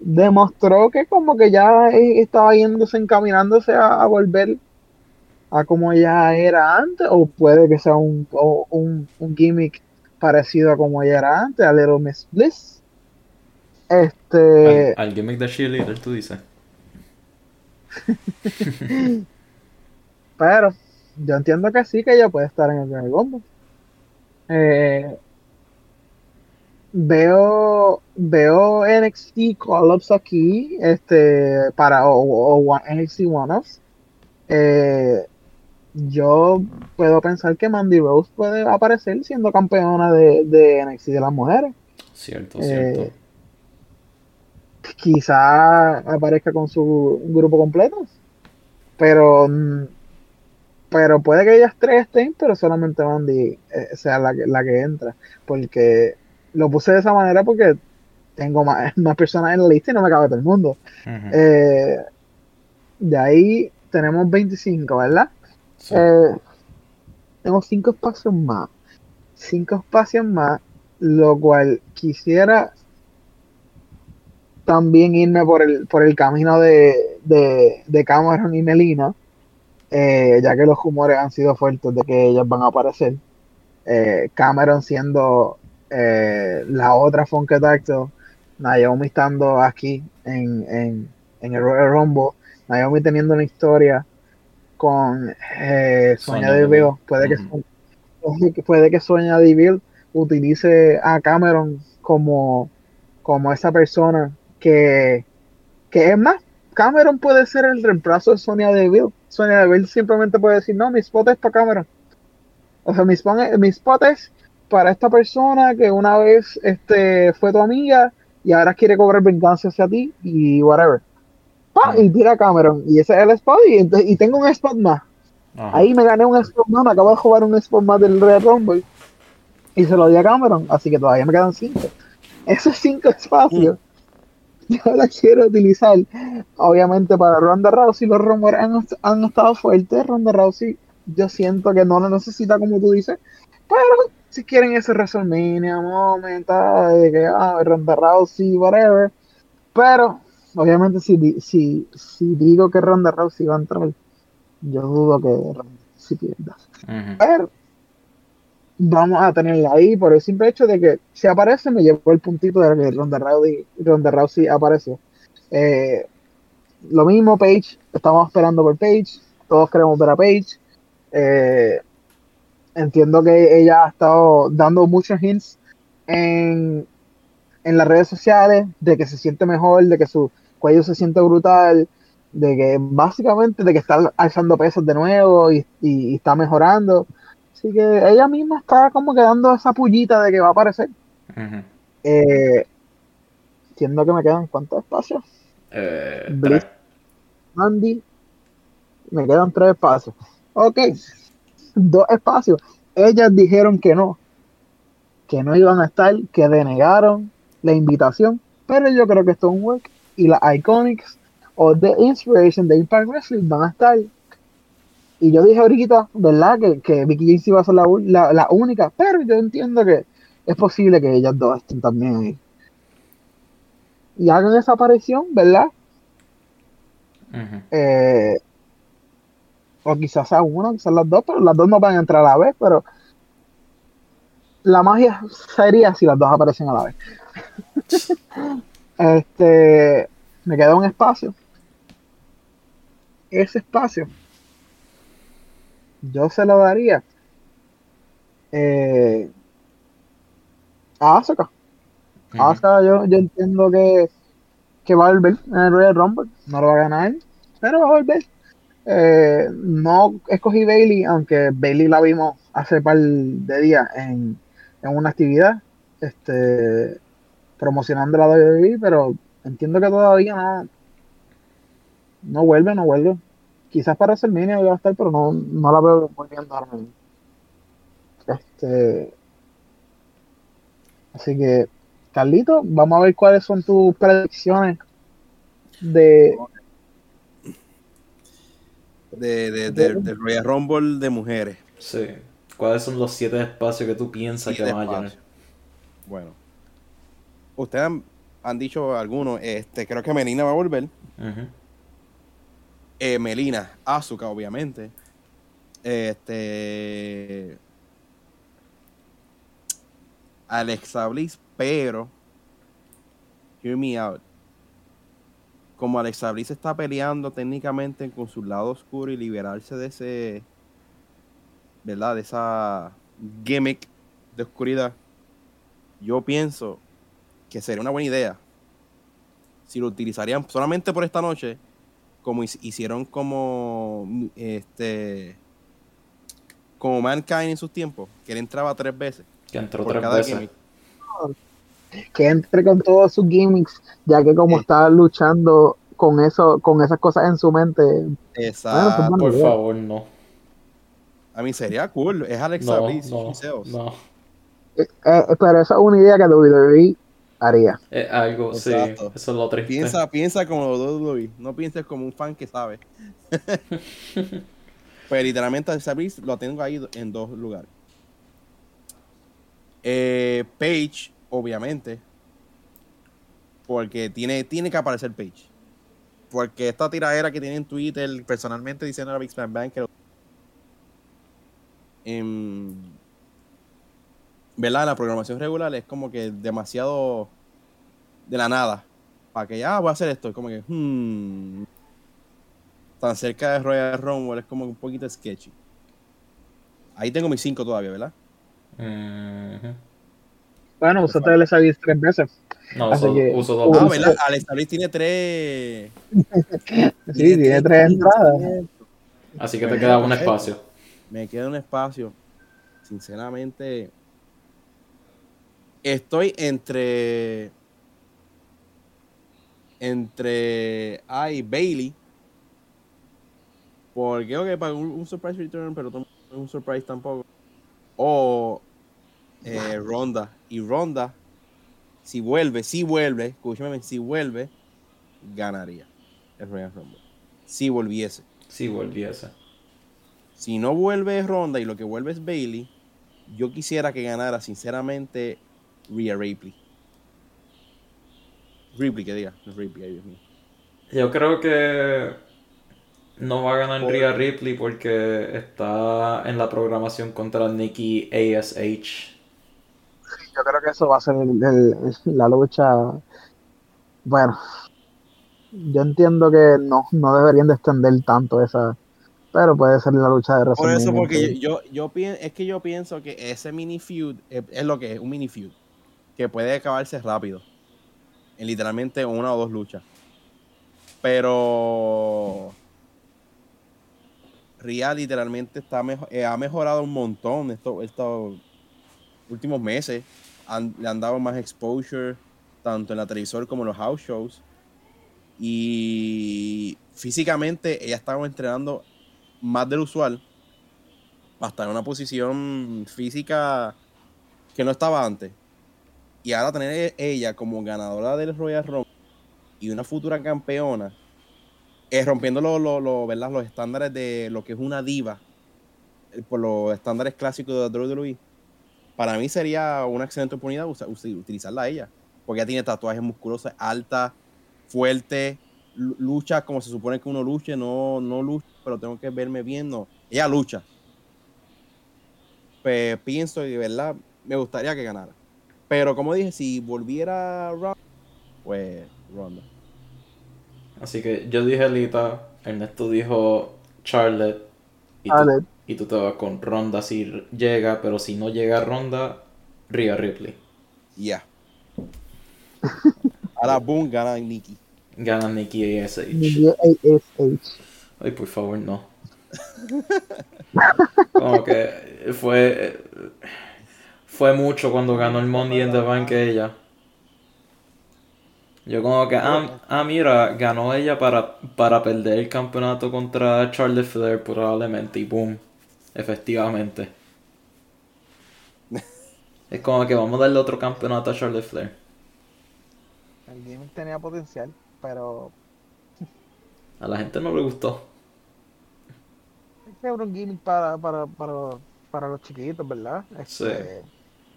demostró que como que ya estaba yéndose encaminándose a, a volver a como ya era antes o puede que sea un, o- un, un gimmick parecido a como ella era antes a Little Miss Bliss este Al, al gimmick de cheerleader, tú dices. (laughs) Pero yo entiendo que sí, que ella puede estar en el Rumble. Eh, veo, veo NXT Call-Ups aquí, este, para, o, o NXT One-Ups. Eh, yo puedo pensar que Mandy Rose puede aparecer siendo campeona de, de NXT de las mujeres. Cierto, Eh, cierto. quizá aparezca con su grupo completo. Pero, pero puede que ellas tres estén, pero solamente Mandy eh, sea la que, la que entra. Porque lo puse de esa manera porque tengo más, (laughs) más personas en la lista y no me cabe todo el mundo. Eh, de ahí tenemos 25, ¿verdad? Eh, tengo cinco espacios más. Cinco espacios más, lo cual quisiera también irme por el, por el camino de, de, de Cameron y Melina, eh, ya que los rumores han sido fuertes de que ellas van a aparecer. Eh, Cameron siendo eh, la otra Funkadactyl, Naomi estando aquí en, en, en el Royal Rumble, Naomi teniendo una historia con eh, Sonia Sonya Deville, puede que, puede que- puede que Sonia Deville utilice a Cameron como, como esa persona que, que es más, Cameron puede ser el reemplazo de Sonia Deville. Sonia Deville simplemente puede decir, no, mi spot es para Cameron. O sea, mi spot, es- mi spot es para esta persona que una vez este, fue tu amiga y ahora quiere cobrar venganza hacia ti y whatever. Pa, Y tira a Cameron. Y ese es el spot y, y tengo un spot más. Ajá. Ahí me gané un spot más, me acabo de jugar un spot más del Red Rumble y se lo di a Cameron, así que todavía me quedan cinco. Esos cinco espacios yo los quiero utilizar, obviamente para Ronda Rousey. Los rumores han, han estado fuertes. Ronda Rousey, yo siento que no lo necesita como tú dices, pero si quieren ese WrestleMania moment, ah, de que ah, Ronda Rousey, whatever. Pero obviamente si, si, si digo que Ronda Rousey va a entrar, yo dudo que Ronda Rousey pierda. Ujú. Pero vamos a tenerla ahí por el simple hecho de que si aparece me llevó el puntito de que Ronda Rousey, Ronda Rousey apareció. Eh, lo mismo Paige, estamos esperando por Paige, todos queremos ver a Paige. Eh, entiendo que ella ha estado dando muchos hints en, en las redes sociales de que se siente mejor, de que su cuello se siente brutal, de que básicamente de que está alzando pesos de nuevo y, y- y está mejorando. Así que ella misma está como que dando esa pullita de que va a aparecer. Ujú. Eh, entiendo que me quedan cuántos espacios. Eh, tres. Andy, me quedan tres espacios. Ok, dos espacios. Ellas dijeron que no, que no iban a estar, que denegaron la invitación, pero yo creo que esto es un work y las Iconics o The Inspiration de Impact Wrestling van a estar. Y yo dije ahorita, ¿verdad? Que, que Vicky James iba a ser la, la, la única, pero yo entiendo que es posible que ellas dos estén también ahí. Y hagan esa aparición, ¿verdad? Eh, o quizás a una, quizás las dos, pero las dos no van a entrar a la vez, pero la magia sería si las dos aparecen a la vez. (laughs) este, me queda un espacio. Ese espacio, yo se lo daría eh, a Asuka. Ujú. Asuka, yo, yo entiendo que, que va a volver en el Royal Rumble. No lo va a ganar, pero va a volver. Eh, no escogí Bailey, aunque Bailey la vimos hace par de días en, en una actividad este, promocionando la WWE, pero entiendo que todavía no, no vuelve, no vuelve. Quizás para WrestleMania va a estar, pero no, no la veo volviendo ahora mismo. Este, así que, Carlito, vamos a ver cuáles son tus predicciones de, De, de, de- del Royal Rumble de mujeres. Sí. ¿Cuáles son los siete espacios que tú piensas que van a llenar? Bueno. Ustedes han, han dicho algunos, este, creo que Melina va a volver. Eh, Melina, Asuka, obviamente. Este. Alexa Bliss, pero. Hear me out. Como Alexa Bliss está peleando técnicamente con su lado oscuro y liberarse de ese. ¿Verdad? De esa gimmick de oscuridad. Yo pienso que sería una buena idea. Si lo utilizarían solamente por esta noche como hic- hicieron como este como Mankind en sus tiempos, que él entraba tres veces Que entró por tres cada veces. gimmick. que entre con todos sus gimmicks, ya que como Sí. está luchando con eso, con esas cosas en su mente, Exacto. Bueno, Por idea. favor, no. A mí sería cool. Es Alexa No, Bliss. no, no. eh, eh, pero esa es una idea que WWE haría. Algo, sí, eso es lo triste. Piensa, piensa como WWE, no pienses como un fan que sabe. (laughs) pues literalmente Beast lo tengo ahí en dos lugares. Eh, Page, obviamente. Porque tiene, tiene que aparecer Page. Porque esta tiradera que tiene en Twitter, personalmente diciendo a Big Smack Bang que lo- en ¿verdad? La programación regular es como que demasiado de la nada. Para que ya voy a hacer esto. Es como que, hmm, tan cerca de Royal Rumble es como un poquito sketchy. Ahí tengo mis cinco todavía, ¿verdad? Ujú. Bueno, usaste el SABIS tres veces. No, Así uso, que- uso Uh, dos Ah, veces. ¿verdad? Alex tiene tres. (laughs) Sí, tiene tres entradas. Así que te queda un espacio. Me queda un espacio. Sinceramente, estoy entre. Entre. Ay, Bailey. Porque, ok, para un, un surprise return, pero no es un surprise tampoco. O. eh, Ronda. Y Ronda, si vuelve, si vuelve, escúchame, si vuelve, ganaría el Royal Rumble. Si volviese. Si volviese. Si no vuelve Ronda y lo que vuelve es Bailey, yo quisiera que ganara, sinceramente, Rhea Ripley. Ripley, que diga. no Ripley, ay Dios mío. Yo creo que no va a ganar Por- Rhea Ripley porque está en la programación contra Nikki ASH. Yo creo que eso va a ser el- el- la lucha. Bueno, yo entiendo que no, no deberían de extender tanto esa, pero puede ser la lucha de Por eso, WrestleMania porque que- yo, yo, yo pien- es que yo pienso que ese mini feud es, es lo que es, un mini feud. Que puede acabarse rápido. En literalmente una o dos luchas. Pero. Ria literalmente está mejo- eh, ha mejorado un montón estos, estos últimos meses. Han- le han dado más exposure, tanto en la televisor como en los house shows. Y físicamente ella estaba entrenando más del usual hasta en una posición física que no estaba antes. Y ahora tener e- ella como ganadora del Royal Rumble y una futura campeona, eh, rompiendo los estándares de lo que es una diva, eh, por los estándares clásicos de WWE, para mí sería una excelente oportunidad usa- usa- utilizarla a ella. Porque ella tiene tatuajes musculosos, alta, fuerte, lu- lucha como se supone que uno luche, no, no lucha, pero tengo que verme bien. Ella lucha. Pues pienso y de verdad me gustaría que ganara. Pero como dije, si volviera Ronda, pues Ronda. Así que yo dije Lita, Ernesto dijo Charlotte y tú, y tú te vas con Ronda si llega, pero si no llega Ronda, Rhea Ripley. Ya. Ahora boom, gana Nikki. Gana Nikki ASH. ASH. Ay, por favor, no. (laughs) Como que fue fue mucho cuando ganó el Money in the Bank ella. Yo como que, ah, ah, mira, ganó ella para, para perder el campeonato contra Charlotte Flair probablemente y boom, efectivamente. (laughs) Es como que vamos a darle otro campeonato a Charlotte Flair. El gimmick tenía potencial, pero A la gente no le gustó. es que era un gimmick para, para, para, para los chiquitos, ¿verdad? Este,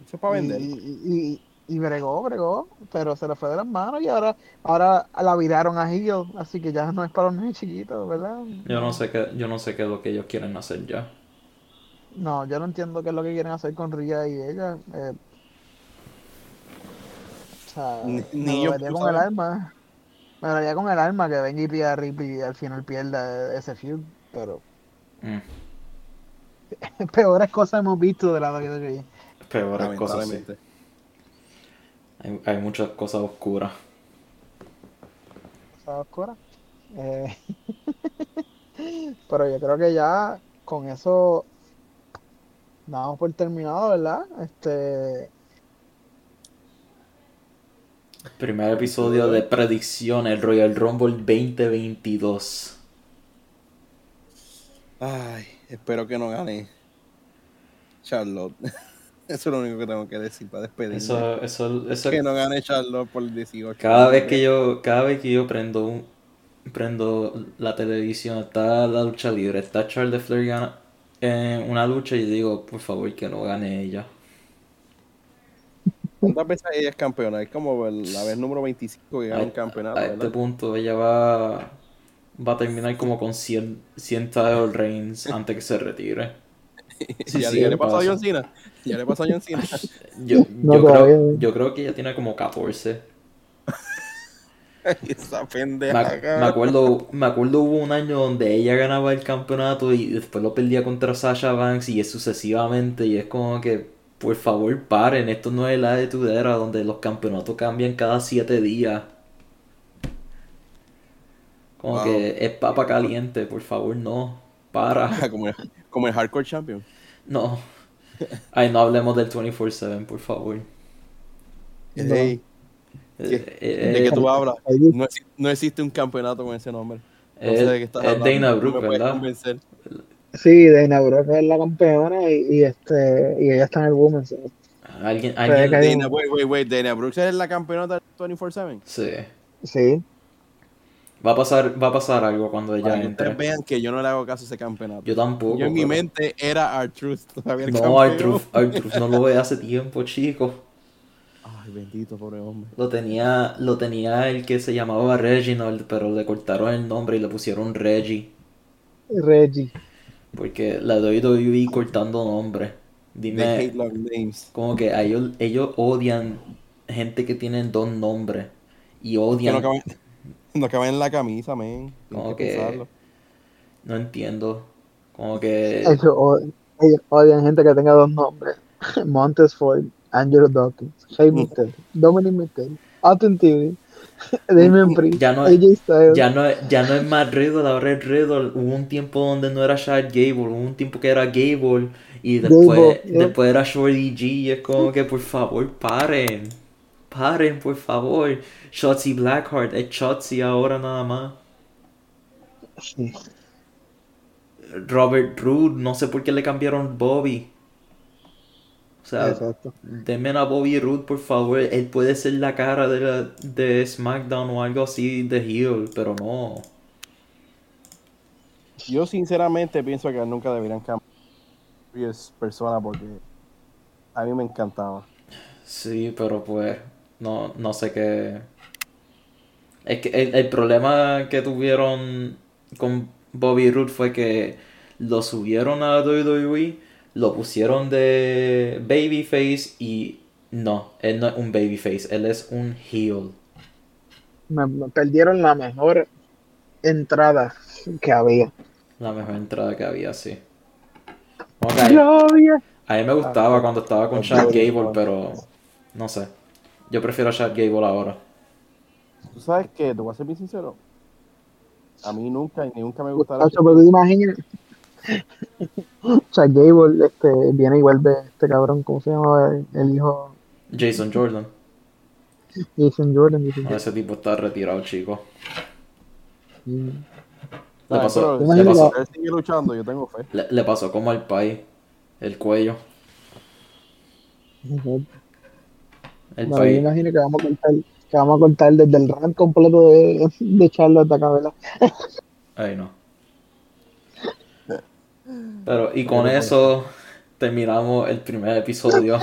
Eso es para y, vender. y, y, y bregó, bregó, pero se le fue de las manos y ahora, ahora la viraron a Heel, así que ya no es para los niños chiquitos, ¿verdad? Yo no sé qué, yo no sé qué es lo que ellos quieren hacer ya. No, yo no entiendo qué es lo que quieren hacer con Ria y ella. eh, o sea, Ni- me ni yo, con el alma. Me dolería con el alma que venga y Rhea Ripley al final pierda ese feud, pero Mm, (laughs) peores cosas hemos visto de la WWE. Peores cosas. sí. Hay, hay muchas cosas oscuras. Cosa oscura. Eh, (laughs) pero yo creo que ya con eso damos por terminado, ¿verdad? Este, Primer episodio de predicciones Royal Rumble 2022. Ay, espero que no gane Charlotte. (laughs) Eso es lo único que tengo que decir para despedirme. Eso, eso, eso que no gane Charlotte por 18. Cada vez que yo, cada vez que yo prendo un, prendo la televisión, está la lucha libre, está Charles Flair gana en una lucha y digo, por favor, que no gane ella. ¿Cuántas veces ella es campeona? Es como la vez número 25 que gana un campeonato. A este punto ella va, va a terminar como con 100, 100 title reigns antes que se retire. Sí, ¿Ya, sí, le pasó a John Cena? ¿Ya le pasó a John Cena? (laughs) yo, yo, creo, yo creo que ella tiene como 14. Esa pendeja. Me, me, acuerdo, me acuerdo hubo un año donde ella ganaba el campeonato y después lo perdía contra Sasha Banks y sucesivamente. Y es como que, por favor, paren. Esto no es la de Tudera donde los campeonatos cambian cada siete días. Como que es papa caliente, por favor, no. Para. (laughs) como, como el Hardcore Champion. No. Ay, no hablemos del 24-7, por favor. Hey. ¿De qué tú hablas? No, no, existe un campeonato con ese nombre. No sé de qué estás hablando. Es Dana Brooke, ¿verdad? Convencer. Sí, Dana Brooke es la campeona y, y, este, y ella está en el Women's. ¿Alguien, alguien... Dana, wait, wait, wait. Dana Brooks es la campeona del 24-7. Sí. Sí. Va a pasar, va a pasar algo cuando ella Para entre. Que vean que yo no le hago caso a ese campeonato. Yo tampoco. Yo en mi mente era R-Truth. (laughs) No, R-Truth, R-Truth no lo ve hace (laughs) tiempo, chico. Ay, bendito, pobre hombre. Lo tenía, lo tenía el que se llamaba Reginald, pero le cortaron el nombre y le pusieron Reggie. Reggie. Porque la WWE cortando nombres. Dime. Como que ellos, ellos odian gente que tienen dos nombres. Y odian. No caben, en la camisa, men. Como que. no entiendo. Como que. Ellos, ellos odian gente que tenga dos nombres. (laughs) Montes Ford. Angelo Dawkins, Hey Mister, Dominic Mister, Austin TV, (laughs) Damien Priest, ya no, AJ Styles. Ya no, ya no es más Riddle, ahora es Riddle. Hubo un tiempo donde no era Shad Gable, hubo un tiempo que era Gable y después, Gable, yeah. después era Shorty G. Y es como que por favor paren, paren por favor. Shotzi Blackheart, es Shotzi ahora nada más. Sí. Robert Roode, no sé por qué le cambiaron Bobby. O sea, Exacto. denme a Bobby Roode, por favor. Él puede ser la cara de, la, de SmackDown o algo así de heel, pero no. Yo sinceramente pienso que nunca deberían cambiar persona porque a mí me encantaba. Sí, pero pues no, no sé qué. Es que el, el problema que tuvieron con Bobby Roode fue que lo subieron a WWE lo pusieron de babyface y no, él no es un babyface, él es un heel. Me, me perdieron la mejor entrada que había. La mejor entrada que había, sí. Okay. A mí me gustaba cuando estaba con Chad Gable, pero no sé. Yo prefiero a Chad Gable ahora. ¿Tú sabes qué? Te voy a ser bien sincero. A mí nunca, ni nunca me gustaron. Pero tú imaginas, Chad Gable este, viene y vuelve este cabrón, ¿cómo se llama el, hijo? Jason Jordan. Jason Jordan. Jason Jordan. Ese tipo está retirado, chico. Mm. Le pasó, pero, le pasó, él sigue luchando, yo tengo fe. Le, le pasó como al país, el cuello. El no, país. yo imagino que vamos a contar, que vamos a contar desde el rant completo de, de Charlotte acá, ¿verdad? Ay, no. Pero, y con eso terminamos el primer episodio.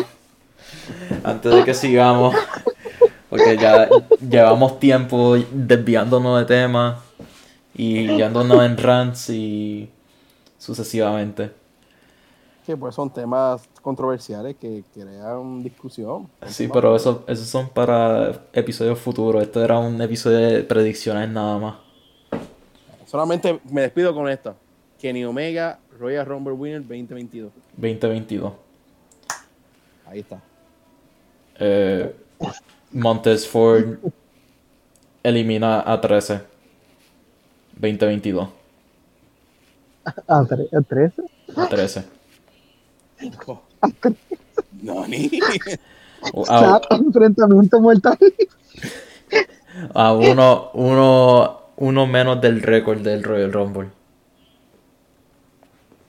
Antes de que sigamos, porque ya llevamos tiempo desviándonos de tema y yéndonos en rants y sucesivamente. Que pues son temas controversiales que crean discusión. Sí, pero eso, esos son para episodios futuros. Esto era un episodio de predicciones nada más. Solamente me despido con esto. Kenny Omega Royal Rumble Winner 2022. 2022. Ahí está. Eh, Montes Ford elimina a 13. 2022. ¿A, tre- a 13? A 13. (laughs) No, ni. A, enfrentamiento mortal. (laughs) a uno, uno, uno menos del récord del Royal Rumble.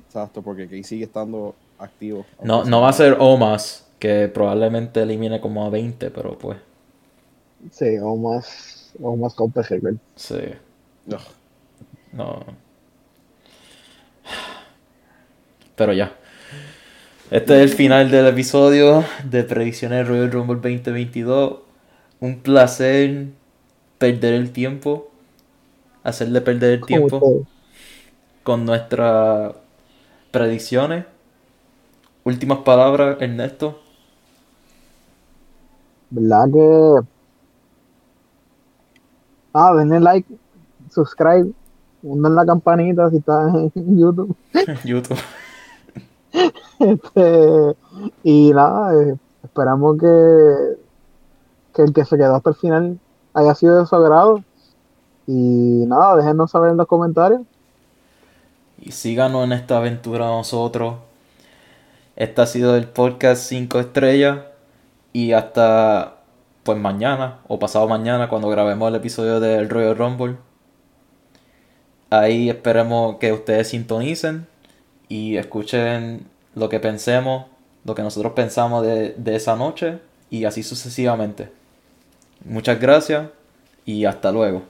Exacto, porque Key sigue estando activo. No, no va a ser Omas, que probablemente elimine como a 20, pero pues, Sí, o más, o más complejo. sí, Ugh. no. Pero ya. Este es el final del episodio de Predicciones Royal Rumble 2022. Un placer perder el tiempo. Hacerle perder el tiempo con nuestras predicciones. Últimas palabras, Ernesto. ¿Verdad que? Ah, denle like, subscribe, hunden la campanita si estás en (laughs) YouTube. (laughs) YouTube. (laughs) Este, y nada, eh, esperamos que, que el que se quedó hasta el final haya sido de su agrado. Y nada, déjenos saber en los comentarios. Y síganos en esta aventura nosotros. Este ha sido el podcast 5 estrellas. Y hasta pues mañana o pasado mañana cuando grabemos el episodio del Royal Rumble. Ahí esperemos que ustedes sintonicen y escuchen lo que pensemos, lo que nosotros pensamos de, de esa noche y así sucesivamente. Muchas gracias y hasta luego.